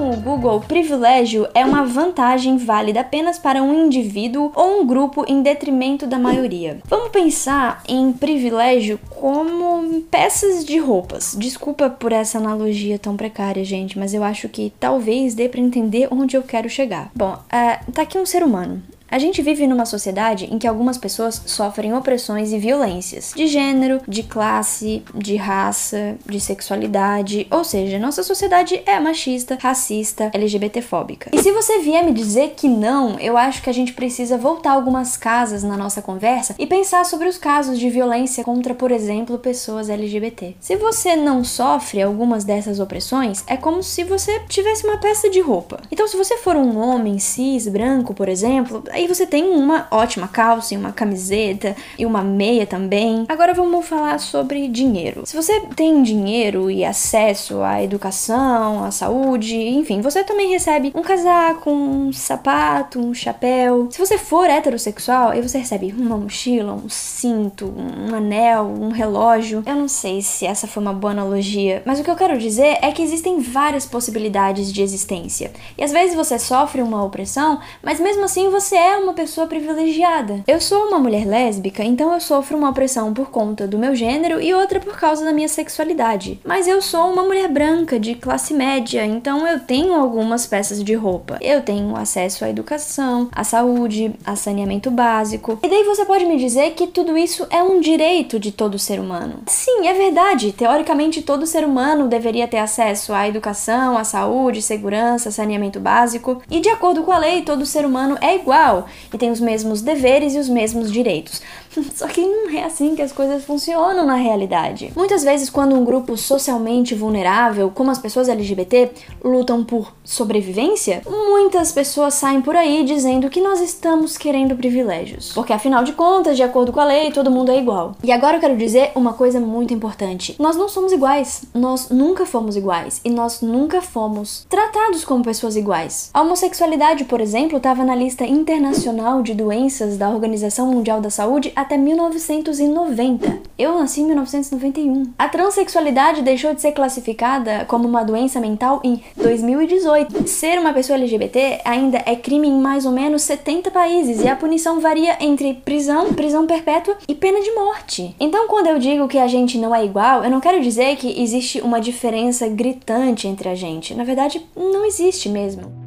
Com o Google, privilégio é uma vantagem válida apenas para um indivíduo ou um grupo em detrimento da maioria. Vamos pensar em privilégio como peças de roupas. Desculpa por essa analogia tão precária, gente, mas eu acho que talvez dê para entender onde eu quero chegar. Bom, ah, tá aqui um ser humano. A gente vive numa sociedade em que algumas pessoas sofrem opressões e violências de gênero, de classe, de raça, de sexualidade, ou seja, nossa sociedade é machista, racista, LGBTfóbica. E se você vier me dizer que não, eu acho que a gente precisa voltar algumas casas na nossa conversa e pensar sobre os casos de violência contra, por exemplo, pessoas LGBT. Se você não sofre algumas dessas opressões, é como se você tivesse uma peça de roupa. Então, se você for um homem cis, branco, por exemplo, aí você tem uma ótima calça e uma camiseta e uma meia também. Agora vamos falar sobre dinheiro. Se você tem dinheiro e acesso à educação, à saúde, enfim, você também recebe um casaco, um sapato, um chapéu. Se você for heterossexual, aí você recebe uma mochila, um cinto, um anel, um relógio. Eu não sei se essa foi uma boa analogia, mas o que eu quero dizer é que existem várias possibilidades de existência. E às vezes você sofre uma opressão, mas mesmo assim você é uma pessoa privilegiada. Eu sou uma mulher lésbica, então eu sofro uma opressão por conta do meu gênero e outra por causa da minha sexualidade. Mas eu sou uma mulher branca de classe média, então eu tenho algumas peças de roupa. Eu tenho acesso à educação, à saúde, a saneamento básico. E daí você pode me dizer que tudo isso é um direito de todo ser humano. Sim, é verdade. Teoricamente, todo ser humano deveria ter acesso à educação, à saúde, segurança, saneamento básico. E de acordo com a lei, todo ser humano é igual e tem os mesmos deveres e os mesmos direitos. *laughs* Só que não é assim que as coisas funcionam na realidade. Muitas vezes, quando um grupo socialmente vulnerável, como as pessoas LGBT, lutam por sobrevivência, muitas pessoas saem por aí dizendo que nós estamos querendo privilégios. Porque afinal de contas, de acordo com a lei, todo mundo é igual. E agora eu quero dizer uma coisa muito importante: nós não somos iguais. Nós nunca fomos iguais. E nós nunca fomos tratados como pessoas iguais. A homossexualidade, por exemplo, estava na lista internacional de doenças da Organização Mundial da Saúde até 1990. Eu nasci em 1991. A transexualidade deixou de ser classificada como uma doença mental em 2018. Ser uma pessoa LGBT ainda é crime em mais ou menos 70 países e a punição varia entre prisão, prisão perpétua e pena de morte. Então, quando eu digo que a gente não é igual, eu não quero dizer que existe uma diferença gritante entre a gente. Na verdade, não existe mesmo.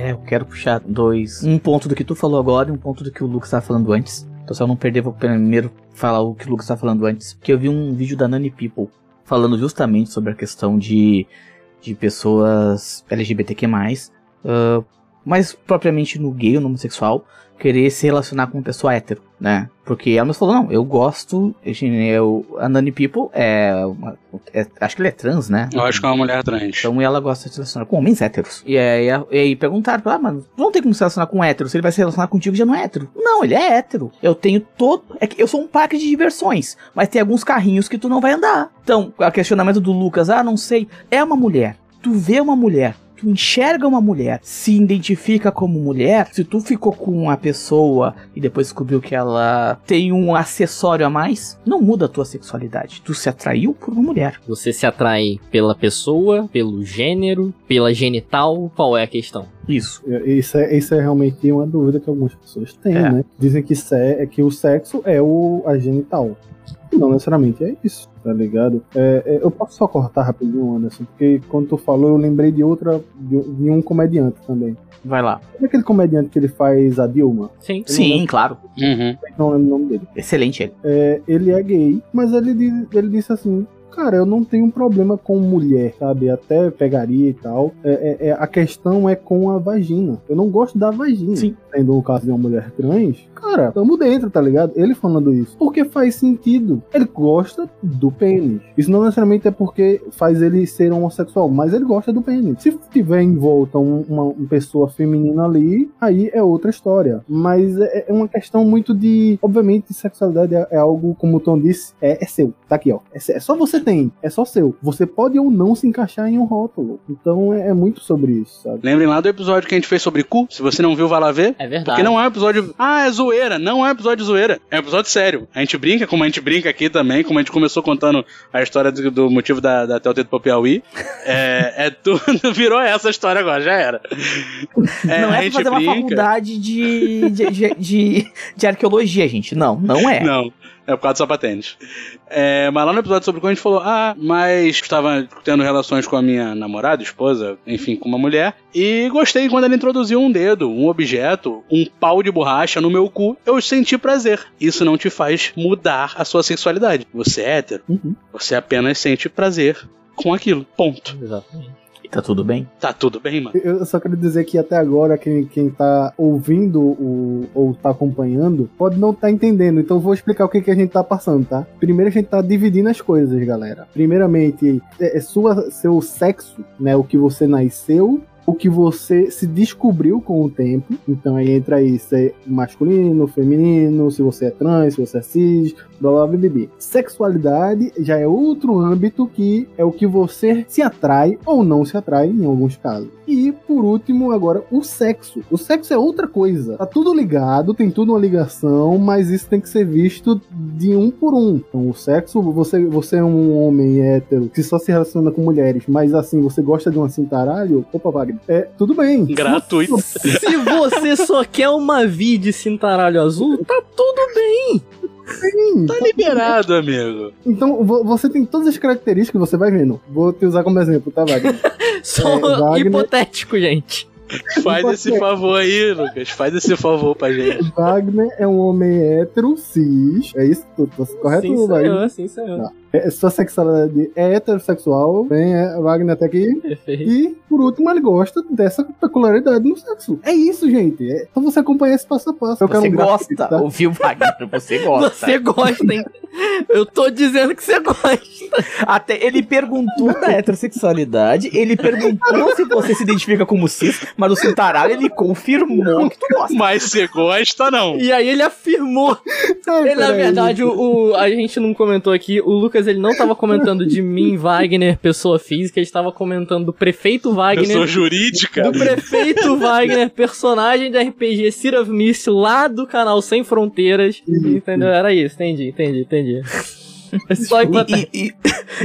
É, eu quero puxar dois. Um ponto do que tu falou agora e um ponto do que o Lucas estava falando antes. Então, se eu não perder, vou primeiro falar o que o Lucas estava falando antes. Que eu vi um vídeo da Nani People falando justamente sobre a questão de, de pessoas LGBTQ+, uh, mais propriamente no gay ou no homossexual, querer se relacionar com uma pessoa hétero, né? Porque ela nos falou, não, eu gosto, eu, a Nani People é, uma, é, acho que ele é trans, né? Eu acho que é uma mulher trans. Então ela gosta de se relacionar com homens héteros. E aí, e aí perguntaram, ah, mano, não tem como se relacionar com hétero, se ele vai se relacionar contigo já não é hétero. Não, ele é hétero. Eu tenho todo, é que eu sou um parque de diversões, mas tem alguns carrinhos que tu não vai andar. Então, o questionamento do Lucas, ah, não sei, é uma mulher. Tu vê uma mulher, tu enxerga uma mulher, se identifica como mulher, se tu ficou com uma pessoa e depois descobriu que ela tem um acessório a mais, não muda a tua sexualidade. Tu se atraiu por uma mulher. Você se atrai pela pessoa, pelo gênero, pela genital, qual é a questão? Isso. Isso é, isso é realmente uma dúvida que algumas pessoas têm, É. né? Dizem que, se, que o sexo é o, a genital. Não necessariamente é isso, tá ligado? É, é, eu posso só cortar rapidinho, Anderson, porque quando tu falou, eu lembrei de outra, de, de um comediante também. Vai lá. Sabe aquele comediante que ele faz a Dilma? Sim. Sim, claro. Uhum. Não lembro o nome dele. Excelente ele. É, ele é gay, mas ele, diz- ele disse assim. Cara, eu não tenho problema com mulher, sabe? Até pegaria e tal. É, é- é- a questão é com a vagina. Eu não gosto da vagina. Sim. Sendo o caso de uma mulher trans, cara, tamo dentro, tá ligado? Ele falando isso. Porque faz sentido. Ele gosta do pênis. Isso não necessariamente é porque faz ele ser homossexual, mas ele gosta do pênis. Se tiver em volta um- uma, uma pessoa feminina ali, aí é outra história. Mas é, é uma questão muito de. Obviamente, sexualidade é, é algo, como o Tom disse, é, é seu. Tá aqui, ó. É, é só você você tem, é só seu. Você pode ou não se encaixar em um rótulo. Então é, é muito sobre isso, sabe? Lembrem lá do episódio que a gente fez sobre cu. Se você não viu, vai lá ver. É verdade. Porque não é um episódio. Ah, é zoeira. Não é um episódio de zoeira. É um episódio sério. A gente brinca, como a gente brinca aqui também, como a gente começou contando a história do, do motivo da, da Telltale pro Piauí. É, é tudo. *laughs* Virou essa história agora, já era. É, não a é pra fazer uma brinca. faculdade de, de, de, de, de arqueologia, gente. Não, não é. Não. É por causa do sapatênis. É, mas lá no episódio sobre quando a gente falou, ah, mas estava tendo relações com a minha namorada, esposa, enfim, com uma mulher, e gostei quando ela introduziu um dedo, um objeto, um pau de borracha no meu cu, eu senti prazer. Isso não te faz mudar a sua sexualidade. Você é hétero, Uhum. você apenas sente prazer com aquilo. Ponto. Exatamente. Tá tudo bem? Tá tudo bem, mano. Eu só quero dizer que até agora, quem, quem tá ouvindo o, ou tá acompanhando, pode não tá entendendo. Então eu vou explicar o que, que a gente tá passando, tá? Primeiro a gente tá dividindo as coisas, galera. Primeiramente, é, é sua, seu sexo, né? O que você nasceu. O que você se descobriu com o tempo. Então aí entra aí se é masculino, feminino, se você é trans, se você é cis, blá blá blá blá. Sexualidade já é outro âmbito que é o que você se atrai ou não se atrai em alguns casos. E por último, agora, o sexo. O sexo é outra coisa. Tá tudo ligado, tem tudo uma ligação, mas isso tem que ser visto de um por um. Então, o sexo, você, você é um homem hétero que só se relaciona com mulheres, mas assim, você gosta de um cintaralho? Opa, Wagner. É, tudo bem. Gratuito. Se você só quer uma V de cintaralho azul, tá tudo bem. Sim. Tá liberado, amigo. Então, vo- você tem todas as características que você vai vendo. Vou te usar como exemplo, tá, Wagner? *laughs* Só É, Wagner- hipotético, gente. Faz esse favor aí, Lucas. Faz esse favor pra gente. Wagner é um homem hétero, cis. É isso? Tô, tô correto, Sim, Wagner? senhor, sim, senhor. Tá. É, sua sexualidade é heterossexual, bem, é, Wagner até aqui. Perfeito. E, por último, ele gosta dessa peculiaridade no sexo. É isso, gente. É só você acompanhar esse passo a passo. Eu Você um gosta, tá? ouviu, Wagner? Você gosta. Você gosta, hein? Eu tô dizendo que você gosta. Até ele perguntou da heterossexualidade, ele perguntou se você se identifica como cis, mas o Cintaralho ele confirmou que tu gosta. Mas você gosta, não. E aí ele afirmou. Ai, Ele, na verdade, o, o- a gente não comentou aqui. O Lucas ele não tava comentando de mim, Wagner, pessoa física. Ele estava comentando do prefeito Wagner. Pessoa jurídica. Do prefeito Wagner, personagem de RPG City of Mist, lá do canal Sem Fronteiras. Entendeu? Era isso, entendi, entendi, entendi. Só hipotético, E,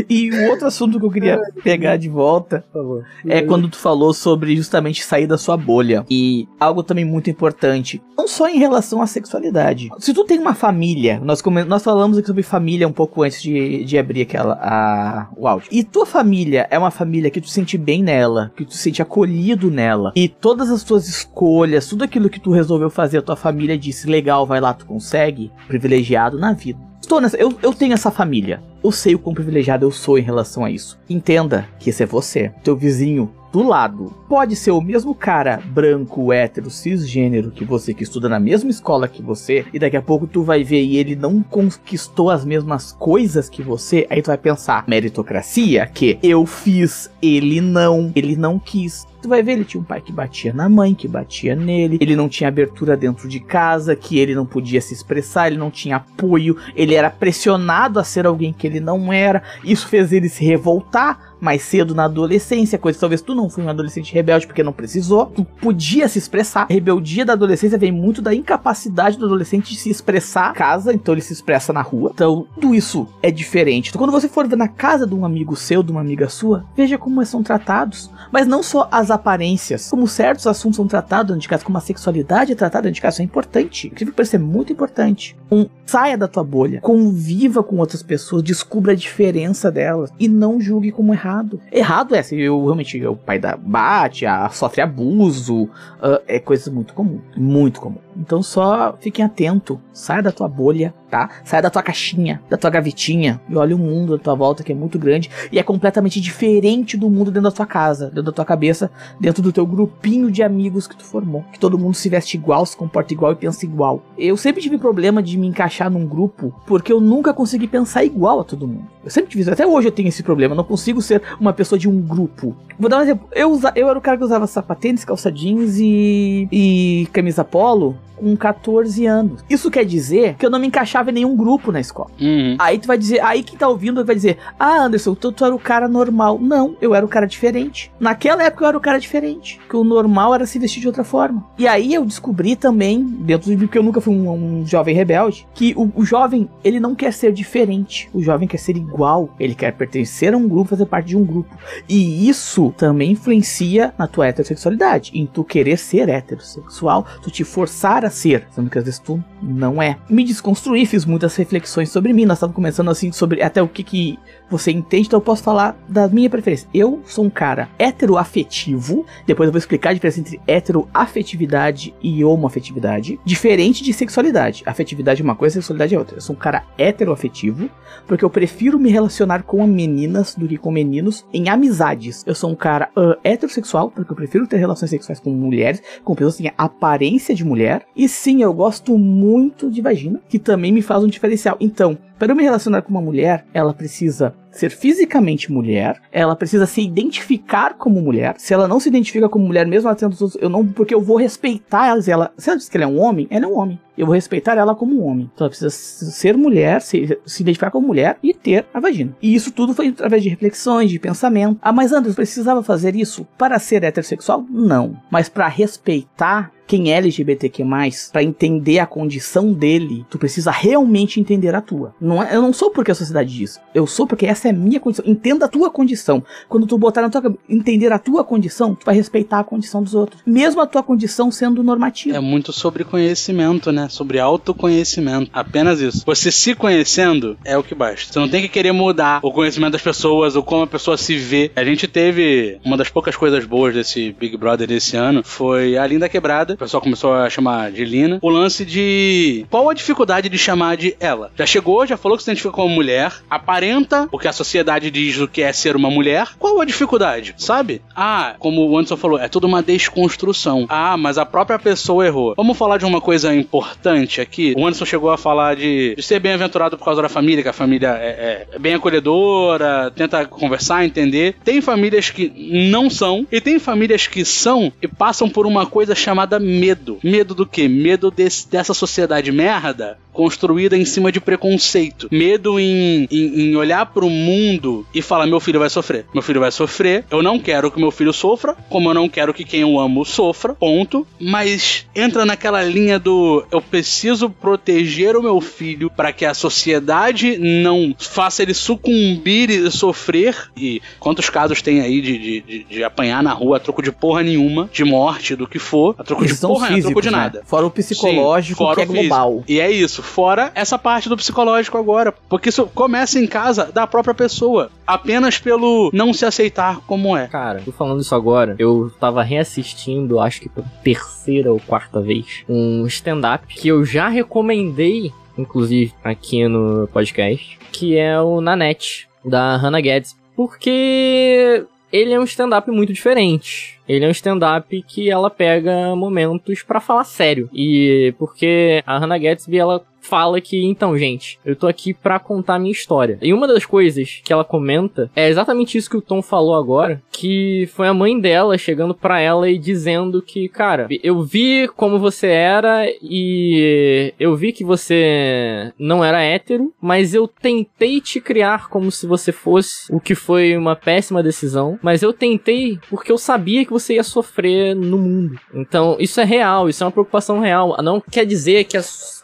e, e o outro assunto que eu queria *laughs* pegar de volta por favor. é quando tu falou sobre justamente sair da sua bolha. E algo também muito importante, não só em relação à sexualidade. Se tu tem uma família, nós, nós falamos aqui sobre família um pouco antes de, de abrir aquela, a, o áudio. E tua família é uma família que tu sente bem nela, que tu se sente acolhido nela. E todas as tuas escolhas, tudo aquilo que tu resolveu fazer, a tua família disse, legal, vai lá, tu consegue. Privilegiado na vida. Estou nessa, eu, eu tenho essa família. Eu sei o quão privilegiado eu sou em relação a isso. Entenda que esse é você, teu vizinho do lado. Pode ser o mesmo cara branco, hétero, cisgênero que você, que estuda na mesma escola que você, e daqui a pouco tu vai ver e ele não conquistou as mesmas coisas que você, aí tu vai pensar, meritocracia, que eu fiz, ele não, ele não quis. Tu vai ver, ele tinha um pai que batia na mãe, que batia nele, ele não tinha abertura dentro de casa, que ele não podia se expressar, ele não tinha apoio, ele era pressionado a ser alguém que ele não era, isso fez ele se revoltar mais cedo na adolescência, coisa que talvez tu não foi um adolescente rebelde porque não precisou, tu podia se expressar. A rebeldia da adolescência vem muito da incapacidade do adolescente de se expressar casa, então ele se expressa na rua. Então, tudo isso é diferente. Então, quando você for na casa de um amigo seu, de uma amiga sua, veja como são tratados, mas não só as aparências, como certos assuntos são tratados dentro de casa, como a sexualidade é tratada dentro de casa, é importante. Inclusive, parece ser muito importante. Um, saia da tua bolha, conviva com outras pessoas, descubra a diferença delas e não julgue como errado. Errado é se eu realmente o pai da bate, a, sofre abuso, ah, é coisa muito comum, muito comum. Então só fiquem atento, saia da tua bolha, tá? Saia da tua caixinha, da tua gavetinha e olha o mundo à tua volta que é muito grande e é completamente diferente do mundo dentro da tua casa, dentro da tua cabeça, dentro do teu grupinho de amigos que tu formou. Que todo mundo se veste igual, se comporta igual e pensa igual. Eu sempre tive problema de me encaixar num grupo porque eu nunca consegui pensar igual a todo mundo. Eu sempre tive. Até hoje eu tenho esse problema. Eu não consigo ser uma pessoa de um grupo. Vou dar um exemplo. Eu, usa, eu era o cara que usava sapatênis, calça jeans e, e camisa polo com 14 anos. Isso quer dizer que eu não me encaixava em nenhum grupo na escola. Uhum. Aí tu vai dizer, aí quem tá ouvindo vai dizer: Ah, Anderson, tu, tu era o cara normal. Não, eu era o cara diferente. Naquela época eu era o cara diferente. Que o normal era se vestir de outra forma. E aí eu descobri também, dentro de porque eu nunca fui um, um jovem rebelde, que o, o, jovem, ele não quer ser diferente. O jovem quer ser igual. Ele quer pertencer a um grupo, fazer parte de um grupo. E isso também influencia na tua heterossexualidade. Em tu querer ser heterossexual, tu te forçar a ser, sendo que às vezes tu não é. Me desconstruí, fiz muitas reflexões sobre mim. Nós estávamos começando assim sobre até o que, que você entende, então eu posso falar da minha preferência. Eu sou um cara heteroafetivo, depois eu vou explicar a diferença entre heteroafetividade e homoafetividade, diferente de sexualidade. Afetividade é uma coisa, sexualidade é outra. Eu sou um cara heteroafetivo, porque eu prefiro me relacionar com meninas do que com meninos em amizades. Eu sou um cara uh, heterossexual, porque eu prefiro ter relações sexuais com mulheres, com pessoas que têm aparência de mulher. E sim, eu gosto muito de vagina, que também me faz um diferencial. Então, para eu me relacionar com uma mulher, ela precisa ser fisicamente mulher, ela precisa se identificar como mulher. Se ela não se identifica como mulher, mesmo ela tendo eu não, porque eu vou respeitar ela. Se ela, se ela diz que ela é um homem, ela é um homem. Eu vou respeitar ela como um homem. Então ela precisa ser mulher, se, se identificar como mulher e ter a vagina. E isso tudo foi através de reflexões, de pensamento. Ah, mas Anderson, precisava fazer isso para ser heterossexual? Não. Mas para respeitar quem é LGBTQ+, para entender a condição dele, tu precisa realmente entender a tua. Não é, eu não sou porque a sociedade diz. Eu sou porque essa é a minha condição. Entenda a tua condição. Quando tu botar na tua entender a tua condição, tu vai respeitar a condição dos outros. Mesmo a tua condição sendo normativa. É muito sobre conhecimento, né? Sobre autoconhecimento. Apenas isso. Você se conhecendo é o que basta. Você não tem que querer mudar o conhecimento das pessoas ou como a pessoa se vê. A gente teve uma das poucas coisas boas desse Big Brother desse ano foi a Linda Quebrada o pessoal começou a chamar de Lina, o lance de qual a dificuldade de chamar de ela. Já chegou, já falou que se identifica como mulher, aparenta, porque a sociedade diz o que é ser uma mulher. Qual a dificuldade, sabe? Ah, como o Anderson falou, é tudo uma desconstrução. Ah, mas a própria pessoa errou. Vamos falar de uma coisa importante aqui. O Anderson chegou a falar de, de ser bem-aventurado por causa da família, que a família é, é bem acolhedora, tenta conversar, entender. Tem famílias que não são, e tem famílias que são e passam por uma coisa chamada medo. Medo do quê? Medo desse, dessa sociedade merda construída em cima de preconceito. Medo em, em, em olhar para o mundo e falar: meu filho vai sofrer. Meu filho vai sofrer. Eu não quero que meu filho sofra, como eu não quero que quem eu amo sofra. Ponto. Mas entra naquela linha do eu preciso proteger o meu filho para que a sociedade não faça ele sucumbir e sofrer. E quantos casos tem aí de, de, de, de apanhar na rua a troco de porra nenhuma, de morte, do que for, a troco de porra, físicos, a troco de né? nada. Fora o psicológico Sim, fora que é global. E é isso fora essa parte do psicológico agora. Porque isso começa em casa da própria pessoa. Apenas pelo não se aceitar como é. Cara, tô falando isso agora. Eu tava reassistindo, acho que pela terceira ou quarta vez, um stand-up que eu já recomendei, inclusive aqui no podcast, que é o Nanette, da Hannah Gadsby. Porque ele é um stand-up muito diferente. Ele é um stand-up que ela pega momentos para falar sério. E porque a Hannah Gatsby, ela fala que, então, gente, eu tô aqui para contar a minha história. E uma das coisas que ela comenta é exatamente isso que o Tom falou agora, que foi a mãe dela chegando para ela e dizendo que, cara, eu vi como você era e eu vi que você não era hétero, mas eu tentei te criar como se você fosse, o que foi uma péssima decisão, mas eu tentei porque eu sabia que você ia sofrer no mundo. Então, isso é real, isso é uma preocupação real. Não quer dizer que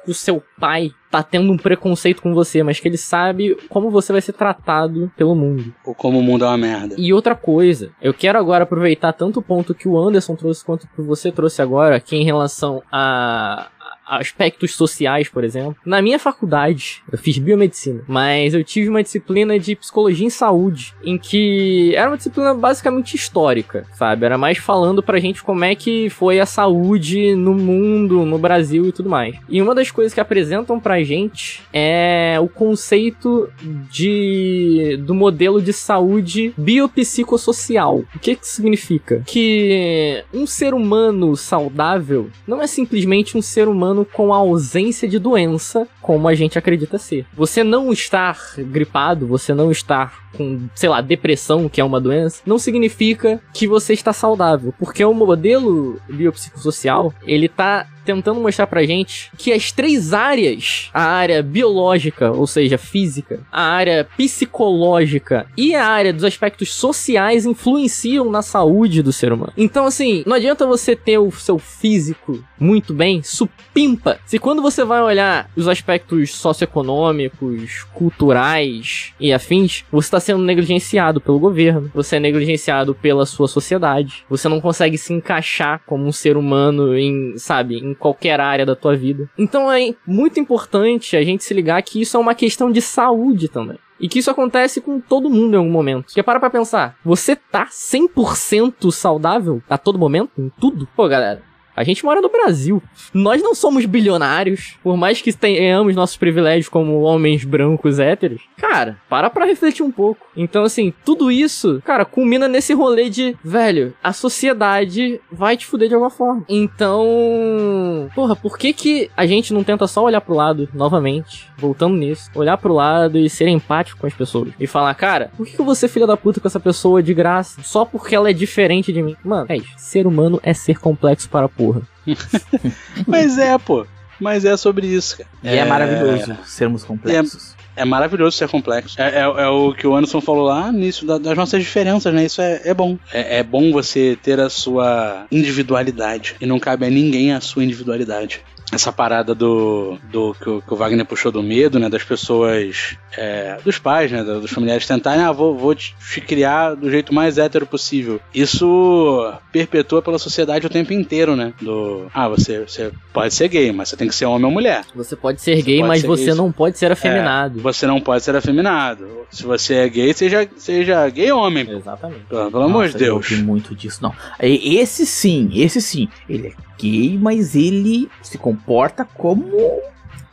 o seu pai tá tendo um preconceito com você, mas que ele sabe como você vai ser tratado pelo mundo. Ou como o mundo é uma merda. E outra coisa, eu quero agora aproveitar tanto o ponto que o Anderson trouxe quanto que você trouxe agora, que é em relação a aspectos sociais, por exemplo. Na minha faculdade, eu fiz biomedicina, mas eu tive uma disciplina de psicologia em saúde, em que era uma disciplina basicamente histórica, sabe? Era mais falando pra gente como é que foi a saúde no mundo, no Brasil e tudo mais. E uma das coisas que apresentam pra gente é o conceito de do modelo de saúde biopsicossocial. O que que significa? Que um ser humano saudável não é simplesmente um ser humano com ausência de doença, como a gente acredita ser. Você não estar gripado, você não estar com, sei lá, depressão, que é uma doença, não significa que você está saudável, porque o modelo biopsicossocial, ele tá tentando mostrar pra gente que as três áreas, a área biológica, ou seja, física, a área psicológica e a área dos aspectos sociais influenciam na saúde do ser humano. Então, assim, não adianta você ter o seu físico muito bem, supimpa. Se quando você vai olhar os aspectos socioeconômicos, culturais e afins, você está sendo negligenciado pelo governo, você é negligenciado pela sua sociedade, você não consegue se encaixar como um ser humano em, sabe, em qualquer área da tua vida. Então é muito importante a gente se ligar que isso é uma questão de saúde também. E que isso acontece com todo mundo em algum momento. Porque para pra pensar, você tá 100% saudável a todo momento? Em tudo? Pô, galera, a gente mora no Brasil. Nós não somos bilionários, por mais que tenhamos nossos privilégios como homens brancos héteros. Cara, para pra refletir um pouco. Então, assim, tudo isso, cara, culmina nesse rolê de, velho, a sociedade vai te fuder de alguma forma. Então, porra, por que que a gente não tenta só olhar pro lado, novamente, voltando nisso, olhar pro lado e ser empático com as pessoas? E falar, cara, por que, que ser filha da puta com essa pessoa de graça, só porque ela é diferente de mim? Mano, é isso. Ser humano é ser complexo para porra. *laughs* Mas é, pô. Mas é sobre isso, cara. E é, maravilhoso sermos complexos. É maravilhoso ser complexo. É, é, é o que o Anderson falou lá nisso, da- das nossas diferenças, né? Isso é, é bom. É, é bom você ter a sua individualidade. E não cabe a ninguém a sua individualidade. Essa parada do, do que, o, que o Wagner puxou do medo, né? Das pessoas, é, dos pais, né? Dos familiares tentarem, ah, vou, vou te, te criar do jeito mais hétero possível. Isso perpetua pela sociedade o tempo inteiro, né? Do, ah, você, você pode ser gay, mas você tem que ser homem ou mulher. Você pode ser Você gay, pode mas ser você gay, não pode ser afeminado. Você não pode ser afeminado. Se você é gay, seja, seja gay homem. Exatamente. Pelo, pelo amor de Nossa, eu Deus. ouvi muito disso, não. Esse sim, esse sim. Ele é gay, mas ele se comporta como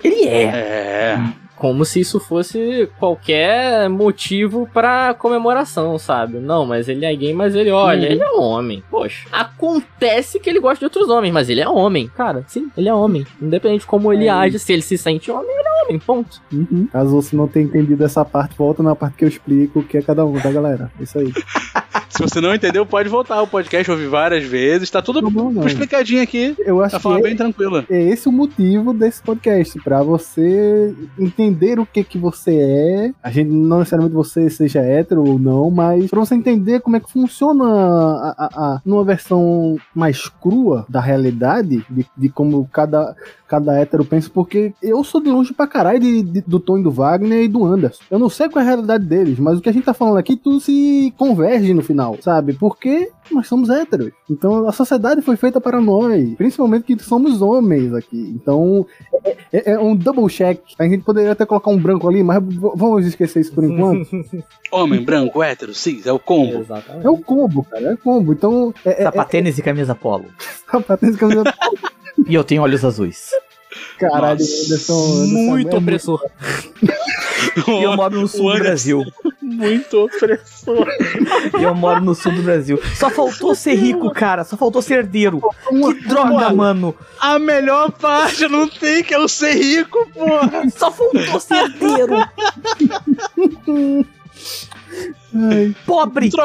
ele é. É. Como se isso fosse qualquer motivo pra comemoração, sabe? Não, mas ele é gay, mas ele, olha, Uhum. ele é homem. Poxa, acontece que ele gosta de outros homens, mas ele é homem. Cara, sim, ele é homem. Independente de como ele É. age, se ele se sente homem, ele é homem, ponto. Uhum. Caso você não tenha entendido essa parte, volta na parte que eu explico o que é cada um, tá, galera? Isso aí. *laughs* Se você não entendeu, pode voltar. O podcast ouvir várias vezes. Tá tudo não. explicadinho aqui. Eu acho Tá que falando é, bem tranquilo. é esse o motivo desse podcast, pra você entender o que que você é. A gente não necessariamente você seja hétero ou não, mas pra você entender como é que funciona a, a- a- numa versão mais crua da realidade, de, de como cada cada hétero pensa, porque eu sou de longe pra caralho de, de- do Tony do Wagner e do Anderson. Eu não sei qual é a realidade deles, mas o que a gente tá falando aqui, tudo se converge no final, sabe? Porque nós somos héteros. Então a sociedade foi feita para nós, principalmente que somos homens aqui. Então é, é- é um double check. A gente poderia até colocar um branco ali, mas vamos esquecer isso por enquanto. *laughs* Homem, branco, hétero, cis, é o combo. Exatamente. é o combo, cara, é o combo. Então é, é, Sapatênis e camisa polo. é *laughs* sapatênis, camisa- *laughs* E eu tenho olhos azuis. Caralho, Nossa, Anderson, Anderson Muito é opressor. *laughs* E eu moro no sul do. Brasil. Muito opressor. E eu moro no sul do Brasil. Só faltou ser rico, cara. Só faltou ser herdeiro. Que droga, mano. A melhor parte não tem, que é o ser rico, porra. Só faltou ser herdeiro. *laughs* Ai, Pobre. Tro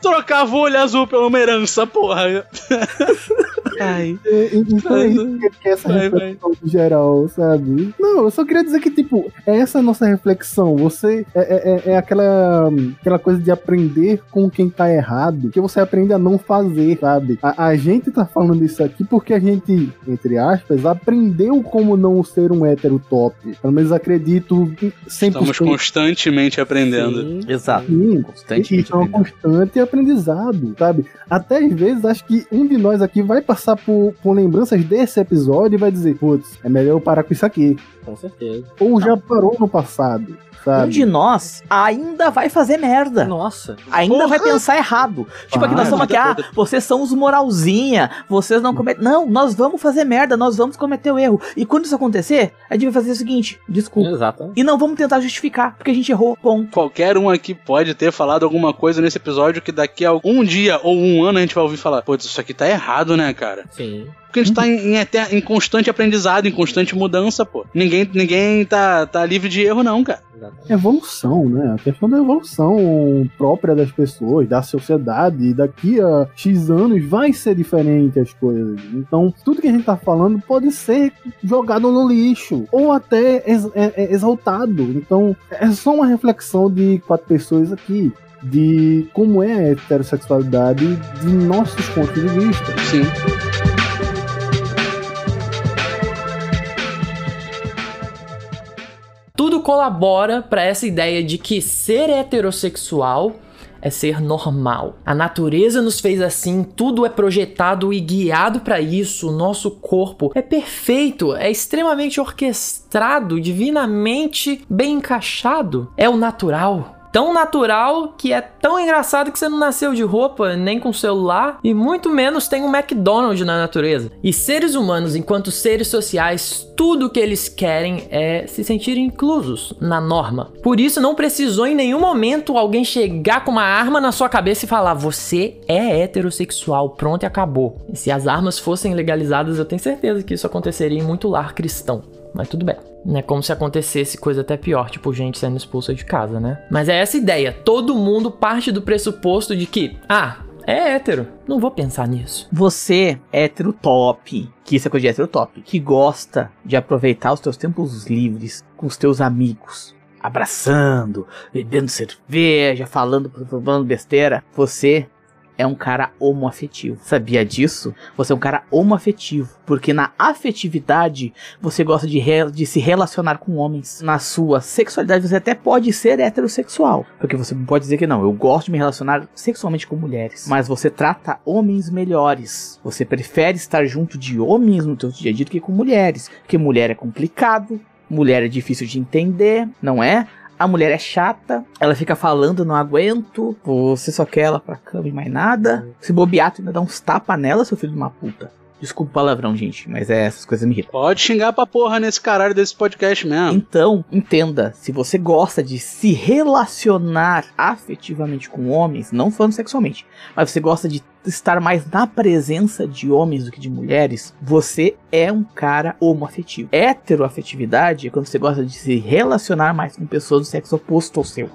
trocava o olho azul pela uma herança, porra. Ai. É, Então é isso que- é essa Vai, reflexão geral, sabe? Não, eu só queria dizer que, tipo, é essa a nossa reflexão. Você é, é- é- é aquela, aquela coisa de aprender com quem tá errado, que você aprende a não fazer, sabe? A, a gente tá falando isso aqui porque a gente, entre aspas, aprendeu como não ser um hétero top. Pelo menos acredito 100%. Estamos constantemente aprendendo. Sim. Exato. Sim, Constantemente isso é um constante aprendizado, sabe? Até às vezes acho que um de nós aqui vai passar por, por lembranças desse episódio e vai dizer, putz, é melhor eu parar com isso aqui. Com certeza. Ou já parou no passado, Um sabe? de nós ainda vai fazer merda. Nossa. Ainda Porra! vai pensar errado. Tipo, aqui nós estamos aqui, ah, vocês são os moralzinha, vocês não cometem. Não, nós vamos fazer merda, nós vamos cometer o erro. E quando isso acontecer, a gente vai fazer o seguinte: desculpa. Exato. E não vamos tentar justificar, porque a gente errou, ponto. Qualquer um aqui pode ter falado alguma coisa nesse episódio que daqui a um dia ou um ano a gente vai ouvir falar: Putz, isso aqui tá errado, né, cara? Sim. Porque a gente tá em, em, em constante aprendizado, em constante mudança, pô. Ninguém, ninguém tá, tá livre de erro, não, cara. Evolução, né? A questão da evolução própria das pessoas, da sociedade, daqui a X anos vai ser diferente as coisas. Então, tudo que a gente tá falando pode ser jogado no lixo, ou até ex- é- é exaltado. Então, é só uma reflexão de quatro pessoas aqui. De como é a heterossexualidade de nossos pontos de vista. Sim. Tudo colabora para essa ideia de que ser heterossexual é ser normal. A natureza nos fez assim, tudo é projetado e guiado para isso. O nosso corpo é perfeito, é extremamente orquestrado, divinamente bem encaixado. É o natural. Tão natural que é tão engraçado que você não nasceu de roupa, nem com celular, e muito menos tem um McDonald's na natureza. E seres humanos, enquanto seres sociais, tudo que eles querem é se sentir inclusos na norma. Por isso, não precisou em nenhum momento alguém chegar com uma arma na sua cabeça e falar: você é heterossexual, pronto e acabou. E se as armas fossem legalizadas, eu tenho certeza que isso aconteceria em muito lar cristão. Mas tudo bem. Não é como se acontecesse coisa até pior, tipo gente sendo expulsa de casa, né? Mas é essa ideia. Todo mundo parte do pressuposto de que, ah, é hétero. Não vou pensar nisso. Você, hétero top, que isso é coisa de hétero top, que gosta de aproveitar os teus tempos livres com os teus amigos, abraçando, bebendo cerveja, falando, falando besteira, você é um cara homoafetivo. Sabia disso? Você é um cara homoafetivo. Porque na afetividade você gosta de, re- de se relacionar com homens. Na sua sexualidade você até pode ser heterossexual. Porque você pode dizer que não, eu gosto de me relacionar sexualmente com mulheres. Mas você trata homens melhores. Você prefere estar junto de homens no teu dia a dia do que com mulheres. Porque mulher é complicado. Mulher é difícil de entender, não é? A mulher é chata, ela fica falando, não aguento, você só quer ela pra cama e mais nada. Se bobear, tu ainda dá uns tapa nela, seu filho de uma puta. Desculpa o palavrão, gente, mas é, essas coisas me irritam. Pode xingar pra porra nesse caralho desse podcast mesmo. Então, entenda, se você gosta de se relacionar afetivamente com homens, não falando sexualmente, mas você gosta de estar mais na presença de homens do que de mulheres, você é um cara homoafetivo. Heteroafetividade é quando você gosta de se relacionar mais com pessoas do sexo oposto ao seu.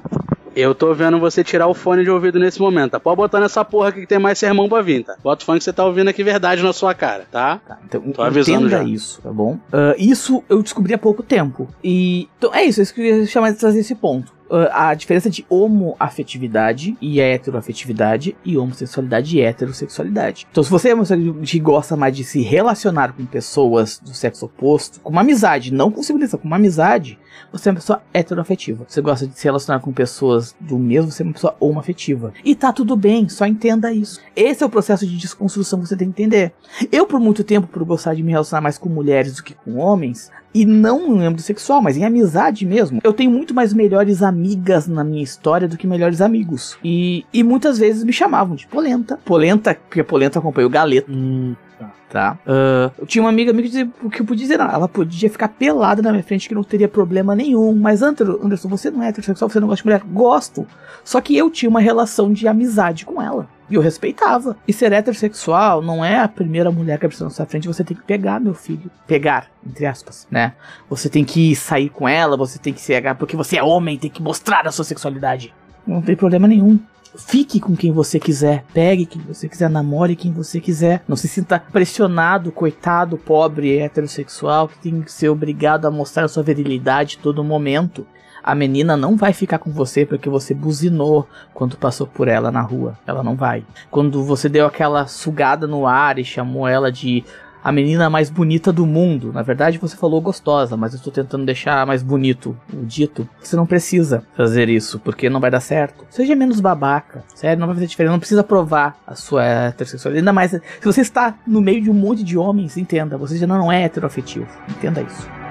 Eu tô vendo você tirar o fone de ouvido nesse momento, tá? Pode botar nessa porra aqui que tem mais sermão pra vir, tá? Bota o fone que você tá ouvindo aqui verdade na sua cara, tá? Tá, então Tô avisando já. isso, tá bom? Ah, isso eu descobri há pouco tempo. E então é isso, é isso que eu ia chamar de trazer esse ponto. Ah, a diferença de homoafetividade e heteroafetividade e homossexualidade e heterossexualidade. Então, se você é uma pessoa que gosta mais de se relacionar com pessoas do sexo oposto, com uma amizade, não com segurança, com uma amizade, você é uma pessoa heteroafetiva. Você gosta de se relacionar com pessoas do mesmo, você é uma pessoa homoafetiva. E tá tudo bem, só entenda isso. Esse é o processo de desconstrução que você tem que entender. Eu, por muito tempo, por gostar de me relacionar mais com mulheres do que com homens, e não em âmbito sexual, mas em amizade mesmo, eu tenho muito mais melhores amigas na minha história do que melhores amigos. E, e muitas vezes me chamavam de Polenta. Polenta, porque Polenta acompanha o Galeto. Tá? Ah, eu tinha uma amiga minha que, dizia, que eu podia dizer, não, ela podia ficar pelada na minha frente que não teria problema nenhum. Mas Anderson, você não é heterossexual, você não gosta de mulher? Gosto. Só que eu tinha uma relação de amizade com ela. E eu respeitava. E ser heterossexual não é a primeira mulher que apareceu na sua frente, você tem que pegar, meu filho. Pegar, entre aspas, né? Você tem que sair com ela, você tem que se agarrar, porque você é homem, tem que mostrar a sua sexualidade. Não tem problema nenhum. Fique com quem você quiser, pegue quem você quiser, namore quem você quiser. Não se sinta pressionado, coitado, pobre, heterossexual, que tem que ser obrigado a mostrar a sua virilidade todo momento. A menina não vai ficar com você porque você buzinou quando passou por ela na rua. Ela não vai. Quando você deu aquela sugada no ar e chamou ela de a menina mais bonita do mundo. Na verdade, você falou gostosa, mas eu estou tentando deixar mais bonito o dito. Você não precisa fazer isso, porque não vai dar certo. Seja menos babaca. Sério, não vai fazer diferença. Não precisa provar a sua heterossexualidade. Ainda mais, se você está no meio de um monte de homens, entenda, você já não é heteroafetivo. Entenda isso.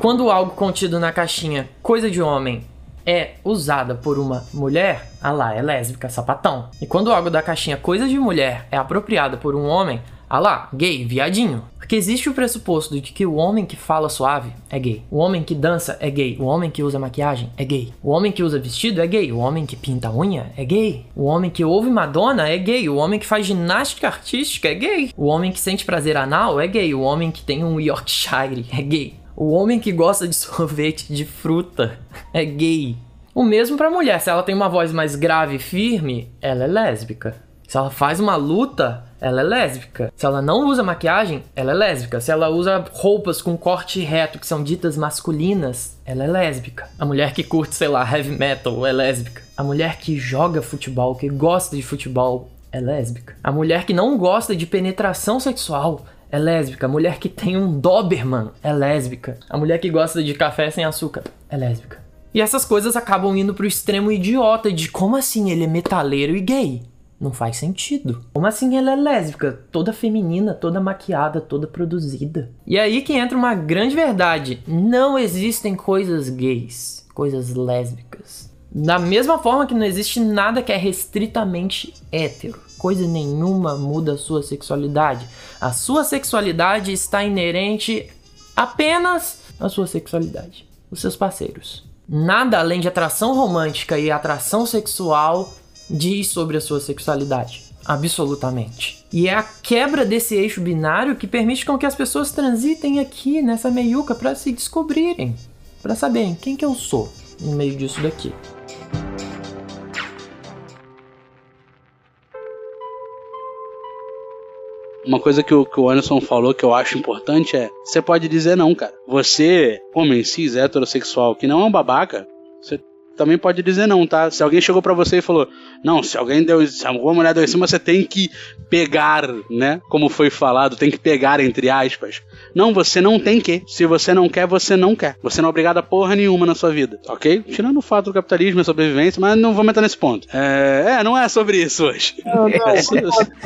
Quando algo contido na caixinha coisa de homem é usada por uma mulher, ah lá, é lésbica, sapatão. E quando algo da caixinha coisa de mulher é apropriada por um homem, ah lá, gay, viadinho. Porque existe o pressuposto de que o homem que fala suave é gay. O homem que dança é gay. O homem que usa maquiagem é gay. O homem que usa vestido é gay. O homem que pinta unha é gay. O homem que ouve Madonna é gay. O homem que faz ginástica artística é gay. O homem que sente prazer anal é gay. O homem que tem um Yorkshire é gay. O homem que gosta de *laughs* sorvete de fruta é gay. O mesmo pra mulher. Se ela tem uma voz mais grave e firme, ela é lésbica. Se ela faz uma luta, ela é lésbica. Se ela não usa maquiagem, ela é lésbica. Se ela usa roupas com corte reto que são ditas masculinas, ela é lésbica. A mulher que curte, sei lá, heavy metal é lésbica. A mulher que joga futebol, que gosta de futebol, é lésbica. A mulher que não gosta de penetração sexual é lésbica. A mulher que tem um Doberman é lésbica. A mulher que gosta de café sem açúcar é lésbica. E essas coisas acabam indo pro extremo idiota de como assim ele é metaleiro e gay? Não faz sentido. Como assim ela é lésbica? Toda feminina, toda maquiada, toda produzida. E aí que entra uma grande verdade. Não existem coisas gays, coisas lésbicas. Da mesma forma que não existe nada que é restritamente hétero. Coisa nenhuma muda a sua sexualidade. A sua sexualidade está inerente apenas à sua sexualidade, os seus parceiros. Nada além de atração romântica e atração sexual diz sobre a sua sexualidade. Absolutamente. E é a quebra desse eixo binário que permite com que as pessoas transitem aqui nessa meiuca para se descobrirem, para saberem quem que eu sou no meio disso daqui. Uma coisa que o, que o Anderson falou que eu acho importante é: você pode dizer não, cara. Você, homem cis, heterossexual, que não é um babaca, você também pode dizer não, tá? Se alguém chegou para você e falou, não, se alguém deu, se alguma mulher deu em cima, você tem que pegar, né? Como foi falado, tem que pegar entre aspas. Não, você não tem que. Se você não quer, você não quer. Você não é obrigado a porra nenhuma na sua vida, ok? Tirando o fato do capitalismo e sobrevivência, mas não vou entrar nesse ponto. É, é não é sobre isso hoje. Não, não,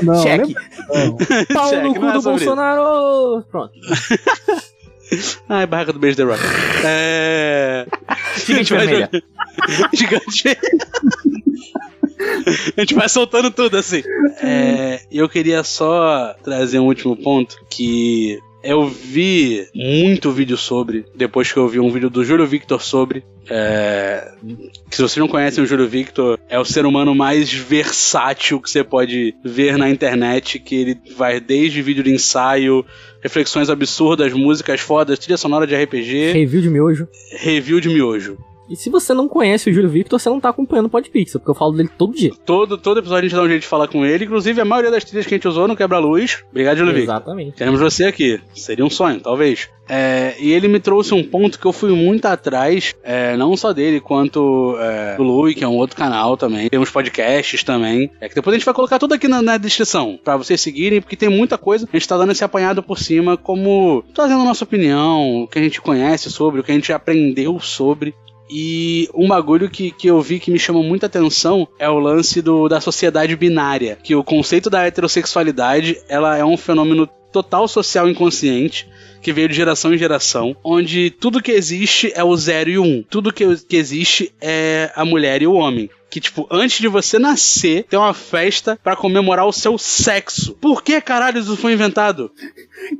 não, não, Cheque. *laughs* Pau Cheque, no cu é do sobre isso. Bolsonaro! Pronto. *laughs* *laughs* Ai, barraca do beijo The Rock. É. Gigante vermelha. *laughs* Gigante. A gente vai soltando tudo assim. É, eu queria só trazer um último ponto que eu vi muito vídeo sobre, depois que eu vi um vídeo do Júlio Victor sobre. É, que se vocês não conhecem o Júlio Victor, é o ser humano mais versátil que você pode ver na internet, que ele vai desde vídeo de ensaio, reflexões absurdas, músicas fodas, trilha sonora de RPG, Review de miojo. review de miojo. E se você não conhece o Júlio Victor, você não tá acompanhando o Podpixel, porque eu falo dele todo dia. Todo, todo episódio a gente dá um jeito de falar com ele, inclusive a maioria das trilhas que a gente usou no Quebra-Luz. Obrigado, Júlio Victor. Exatamente. Queremos você aqui. Seria um sonho, talvez. É, e ele me trouxe um ponto que eu fui muito atrás, é, não só dele, quanto é, do Lui, que é um outro canal também. Tem uns podcasts também. É que depois a gente vai colocar tudo aqui na, na descrição, pra vocês seguirem, porque tem muita coisa. A gente tá dando esse apanhado por cima, como trazendo a nossa opinião, o que a gente conhece sobre, o que a gente aprendeu sobre. E um bagulho que, que eu vi que me chamou muita atenção é o lance do, da sociedade binária. Que o conceito da heterossexualidade ela é um fenômeno total social inconsciente que veio de geração em geração, onde tudo que existe é o zero e o um. Tudo que, que existe é a mulher e o homem. Que, tipo, antes de você nascer, tem uma festa pra comemorar o seu sexo. Por que caralho isso foi inventado?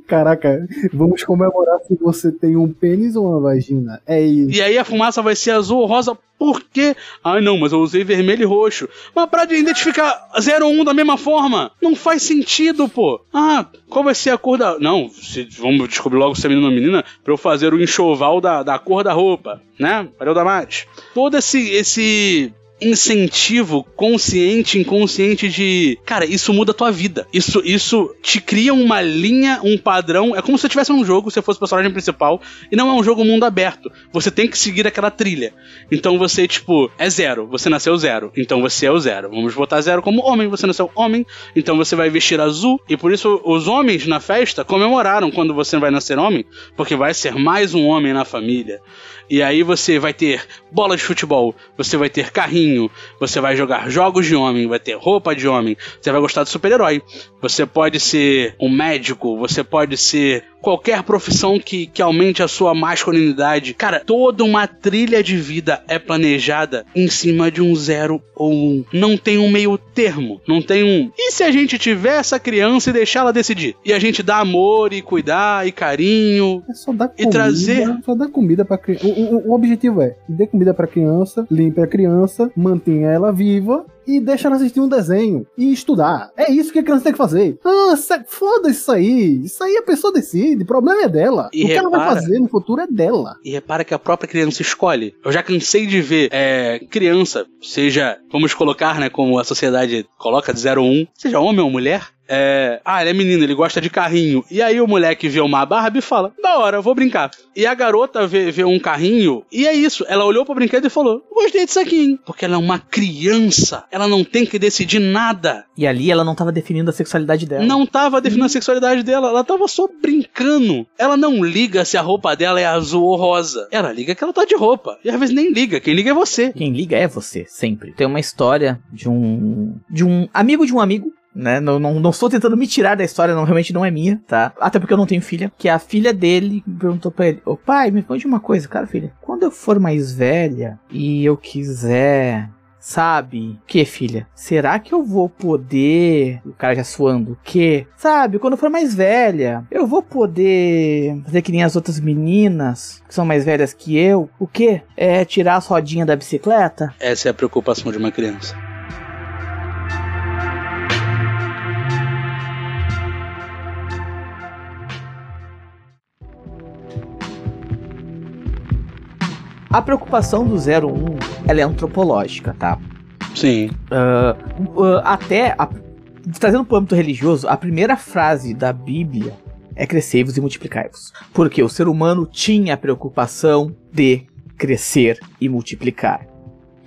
Caraca, vamos comemorar se você tem um pênis ou uma vagina. É isso. E aí a fumaça vai ser azul ou rosa. Por quê? Ah, não, mas eu usei vermelho e roxo. Mas pra de identificar 0 ou 1 um da mesma forma, não faz sentido, pô. Ah, qual vai ser a cor da. Não, se, vamos descobrir logo se é menino ou menina, pra eu fazer o enxoval da, da cor da roupa, né? Valeu da mais. Todo esse, esse incentivo consciente, inconsciente de, cara, isso muda a tua vida. Isso, isso te cria uma linha, um padrão. É como se tivesse um jogo, você fosse o personagem principal, e não é um jogo mundo aberto. Você tem que seguir aquela trilha. Então você, tipo, é zero. Você nasceu zero. Então você é o zero. Vamos botar zero como homem. Você nasceu homem. Então você vai vestir azul. E por isso os homens na festa comemoraram quando você vai nascer homem, porque vai ser mais um homem na família. E aí você vai ter bola de futebol, você vai ter carrinho, você vai jogar jogos de homem, vai ter roupa de homem, você vai gostar de super-herói. Você pode ser um médico, você pode ser qualquer profissão que, que aumente a sua masculinidade. Cara, toda uma trilha de vida é planejada em cima de um zero ou um. Não tem um meio termo. Não tem um. E se a gente tiver essa criança e deixar ela decidir? E a gente dá amor e cuidar e carinho. É só dar E comida, trazer- só dar comida pra criança. O, o- o objetivo é dê comida pra criança, limpe a criança, mantenha ela viva e deixa ela assistir um desenho e estudar. É isso que a criança tem que fazer. Ah, sa- foda isso aí. Isso aí a pessoa decide. O problema é dela. E o que ela vai repara- fazer no futuro é dela. E repara que a própria criança escolhe. Eu já cansei de ver é, criança, seja, vamos colocar, né, como a sociedade coloca de 0 a 1, seja homem ou mulher. É, ah, ele é menino, ele gosta de carrinho. E aí o moleque vê uma Barbie e fala: Da hora, eu vou brincar. E a garota vê, vê um carrinho, e é isso. Ela olhou pro brinquedo e falou: Gostei disso aqui, hein? Porque ela é uma criança. Ela não tem que decidir nada. E ali ela não tava definindo a sexualidade dela. Não tava definindo a sexualidade dela, ela tava só brincando. Ela não liga se a roupa dela é azul ou rosa. Ela liga que ela tá de roupa. E às vezes nem liga, quem liga é você. Quem liga é você, sempre. Tem uma história de um. de um amigo de um amigo. Né? Não, não, não estou tentando me tirar da história, não, realmente não é minha, tá? Até porque eu não tenho filha. Que a filha dele perguntou pra ele: Ô pai, me conte uma coisa, cara, filha. Quando eu for mais velha e eu quiser Sabe? Que, filha? Será que eu vou poder. O cara já suando. Que? Sabe? Quando eu for mais velha, eu vou poder fazer que nem as outras meninas que são mais velhas que eu. O quê? É tirar as rodinhas da bicicleta? Essa é a preocupação de uma criança. A preocupação do 01 ela é antropológica, tá? Sim. Uh, até, a- trazendo para o âmbito religioso, a primeira frase da Bíblia é crescei-vos e multiplicai-vos. Porque o ser humano tinha a preocupação de crescer e multiplicar.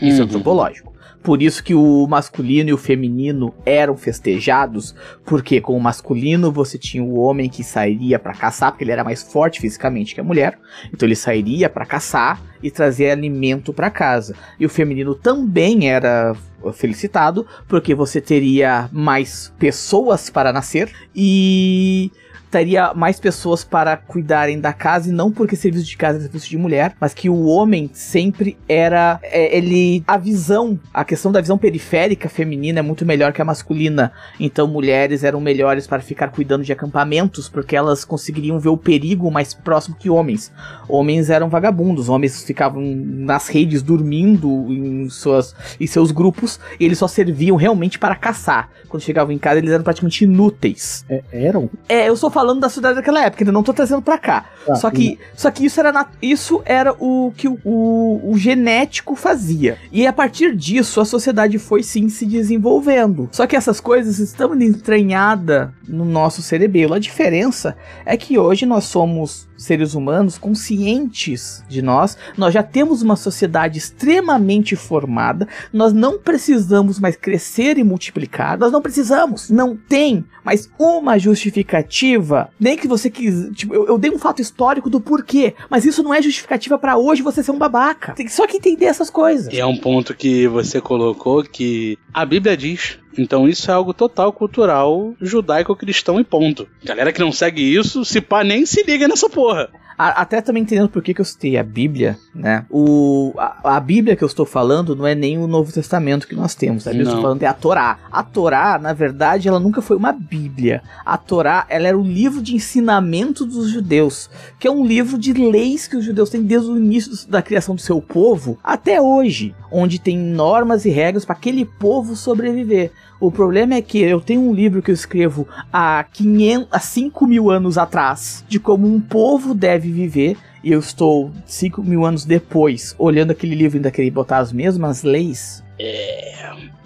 Isso é Uhum. antropológico. Por isso que o masculino e o feminino eram festejados, porque com o masculino você tinha o homem que sairia pra caçar, porque ele era mais forte fisicamente que a mulher, então ele sairia pra caçar e trazer alimento pra casa. E o feminino também era felicitado, porque você teria mais pessoas para nascer e teria mais pessoas para cuidarem da casa e não porque serviço de casa é serviço de mulher, mas que o homem sempre era é, ele a visão, a questão da visão periférica feminina é muito melhor que a masculina. Então mulheres eram melhores para ficar cuidando de acampamentos porque elas conseguiriam ver o perigo mais próximo que homens. Homens eram vagabundos, homens ficavam nas redes dormindo em suas em seus grupos e eles só serviam realmente para caçar. Quando chegavam em casa eles eram praticamente inúteis. É, eram? É, eu estou falando da sociedade daquela época, ainda não tô trazendo pra cá. Tá, só que, só que isso era, nat- isso era o que o, o, o genético fazia. E a partir disso, a sociedade foi sim se desenvolvendo. Só que essas coisas estão entranhadas no nosso cerebelo. A diferença é que hoje nós somos seres humanos conscientes de nós, nós já temos uma sociedade extremamente formada, nós não precisamos mais crescer e multiplicar, nós não precisamos, não tem mais uma justificativa, nem que você quis, tipo, eu, eu dei um fato histórico do porquê, mas isso não é justificativa pra hoje você ser um babaca. Tem só que entender essas coisas. E é um ponto que você colocou que a Bíblia diz. Então isso é algo total cultural judaico-cristão e ponto. Galera que não segue isso, se pá, nem se liga nessa porra. Até também entendendo por que, que eu citei a Bíblia, né? O, a, a Bíblia que eu estou falando não é nem o Novo Testamento que nós temos. A Bíblia que eu estou falando é a Torá. A Torá, na verdade, ela nunca foi uma Bíblia. A Torá, ela era o livro de ensinamento dos judeus, que é um livro de leis que os judeus têm desde o início da criação do seu povo até hoje, onde tem normas e regras para aquele povo sobreviver. O problema é que eu tenho um livro que eu escrevo há, 500, há 5 mil anos atrás de como um povo deve viver. E eu estou 5 mil anos depois olhando aquele livro e ainda querer botar as mesmas leis.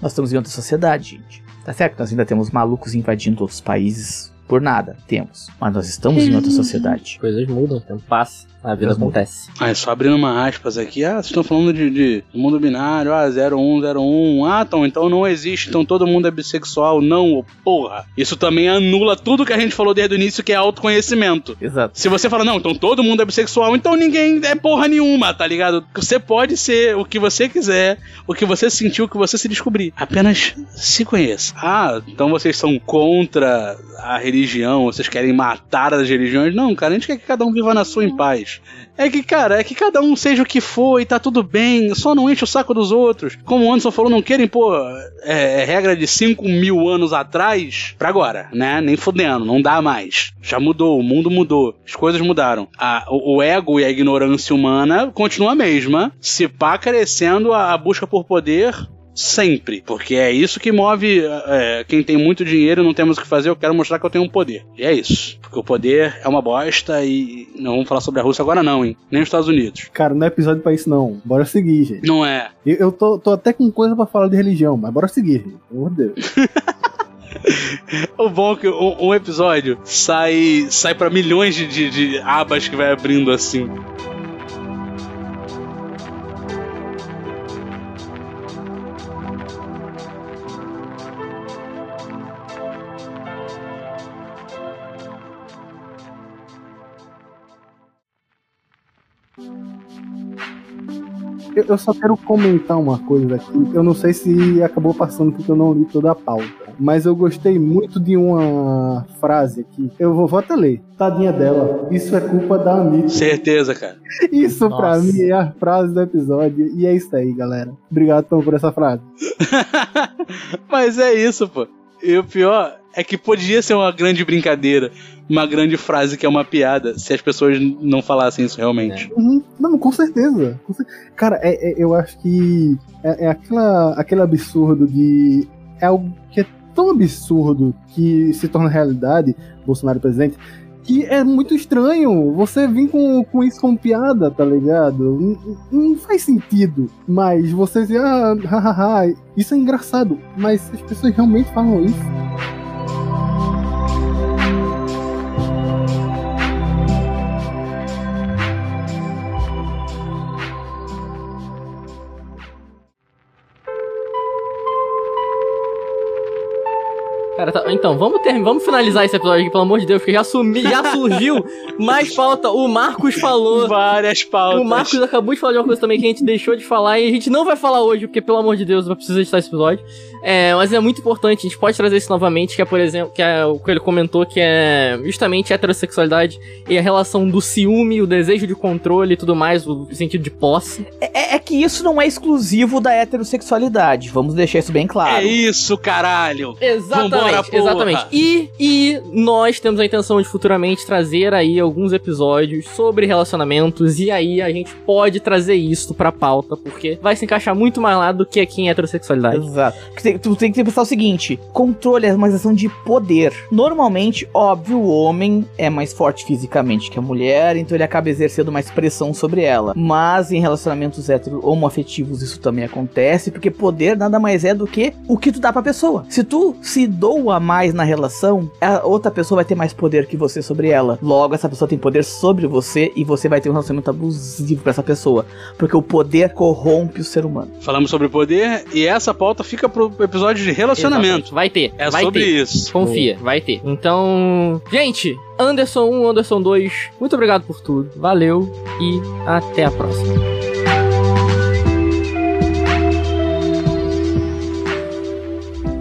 Nós estamos em outra sociedade, gente. Tá certo? Nós ainda temos malucos invadindo outros países por nada. Temos. Mas nós estamos em outra sociedade. Coisas mudam, o tempo passa, a vida acontece. Ah, só abrindo uma aspas aqui. Ah, vocês estão falando de, de mundo binário, ah, 0101. Ah, então, então não existe, então todo mundo é bissexual. Não, ô porra. Isso também anula tudo que a gente falou desde o início, que é autoconhecimento. Exato. Se você fala, não, então todo mundo é bissexual, então ninguém é porra nenhuma, tá ligado? Você pode ser o que você quiser, o que você sentiu, o que você se descobrir. Apenas se conheça. Ah, então vocês são contra a religião, vocês querem matar as religiões. Não, cara, a gente quer que cada um viva na sua em paz. É que, cara, é que cada um seja o que for e tá tudo bem, só não enche o saco dos outros. Como o Anderson falou, não querem pôr é, regra de 5 mil anos atrás pra agora, né? Nem fudendo, não dá mais. Já mudou, o mundo mudou, as coisas mudaram. A- o, o ego e a ignorância humana continua a mesma, se pá crescendo a, a busca por poder sempre, porque é isso que move é, quem tem muito dinheiro e não temos o que fazer, eu quero mostrar que eu tenho um poder. E é isso, porque o poder é uma bosta e não vamos falar sobre a Rússia agora não, hein? Nem os Estados Unidos. Cara, não é episódio pra isso, não. Bora seguir, gente. Não é. Eu, eu tô, tô até com coisa pra falar de religião, mas bora seguir, gente. Pelo amor de Deus. *laughs* O bom é que um, um episódio sai sai para milhões de, de, de abas que vai abrindo assim. Eu, eu só quero comentar uma coisa aqui. Eu não sei se acabou passando porque eu não li toda a pauta. Mas eu gostei muito de uma frase aqui. Eu vou, vou até ler. Tadinha dela. Isso é culpa da Anitta. Certeza, cara. Isso pra Nossa. mim é a frase do episódio. E é isso aí, galera. Obrigado, Tom, por essa frase. *laughs* Mas é isso, pô. E o pior é que podia ser uma grande brincadeira, uma grande frase que é uma piada, se as pessoas não falassem isso realmente. Uhum. Não, com certeza. Cara, é- é- eu acho que é, é aquela, aquele absurdo de. É algo que é tão absurdo que se torna realidade, Bolsonaro presidente, que é muito estranho você vir com, com isso como piada, tá ligado? Não, não faz sentido. Mas você dizer, ah, hahaha, isso é engraçado. Mas as pessoas realmente falam isso. Cara, tá- então, vamos ter, vamos finalizar esse episódio aqui, pelo amor de Deus, porque já, sumi, já surgiu mais pauta. O Marcos falou. Várias pautas. O Marcos acabou de falar de uma coisa também que a gente deixou de falar e a gente não vai falar hoje, porque, pelo amor de Deus, vai precisar editar esse episódio. É, mas é muito importante, a gente pode trazer isso novamente, que é, por exemplo, que é o que ele comentou, que é justamente a heterossexualidade e a relação do ciúme, o desejo de controle e tudo mais, o sentido de posse. É, é que isso não é exclusivo da heterossexualidade. Vamos deixar isso bem claro. É isso, caralho. Exatamente, Porra. exatamente. E, e nós temos a intenção de futuramente trazer aí alguns episódios sobre relacionamentos e aí a gente pode trazer isso pra pauta, porque vai se encaixar muito mais lá do que aqui em heterossexualidade. Exato. Porque Tu tem que pensar o seguinte: controle é uma questão de poder. Normalmente, óbvio, o homem é mais forte fisicamente que a mulher, então ele acaba exercendo mais pressão sobre ela. Mas em relacionamentos hetero homoafetivos isso também acontece, porque poder nada mais é do que o que tu dá pra pessoa. Se tu se doa mais na relação, a outra pessoa vai ter mais poder que você sobre ela. Logo, essa pessoa tem poder sobre você e você vai ter um relacionamento abusivo pra essa pessoa. Porque o poder corrompe o ser humano. Falamos sobre poder e essa pauta fica pro episódio de relacionamento. Exatamente. Vai ter, É vai sobre ter. isso. Confia, vai ter. Então, gente, Anderson 1, Anderson 2, muito obrigado por tudo. Valeu e até a próxima.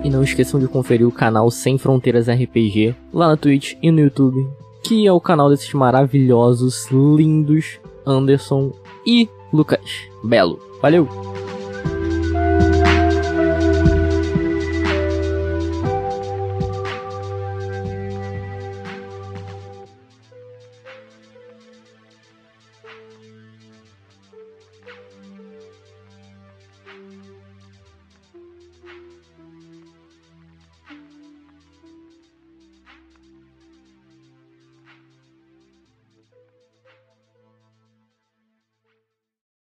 E não esqueçam de conferir o canal Sem Fronteiras RPG lá na Twitch e no YouTube, que é o canal desses maravilhosos, lindos Anderson e Lucas Belo. Valeu!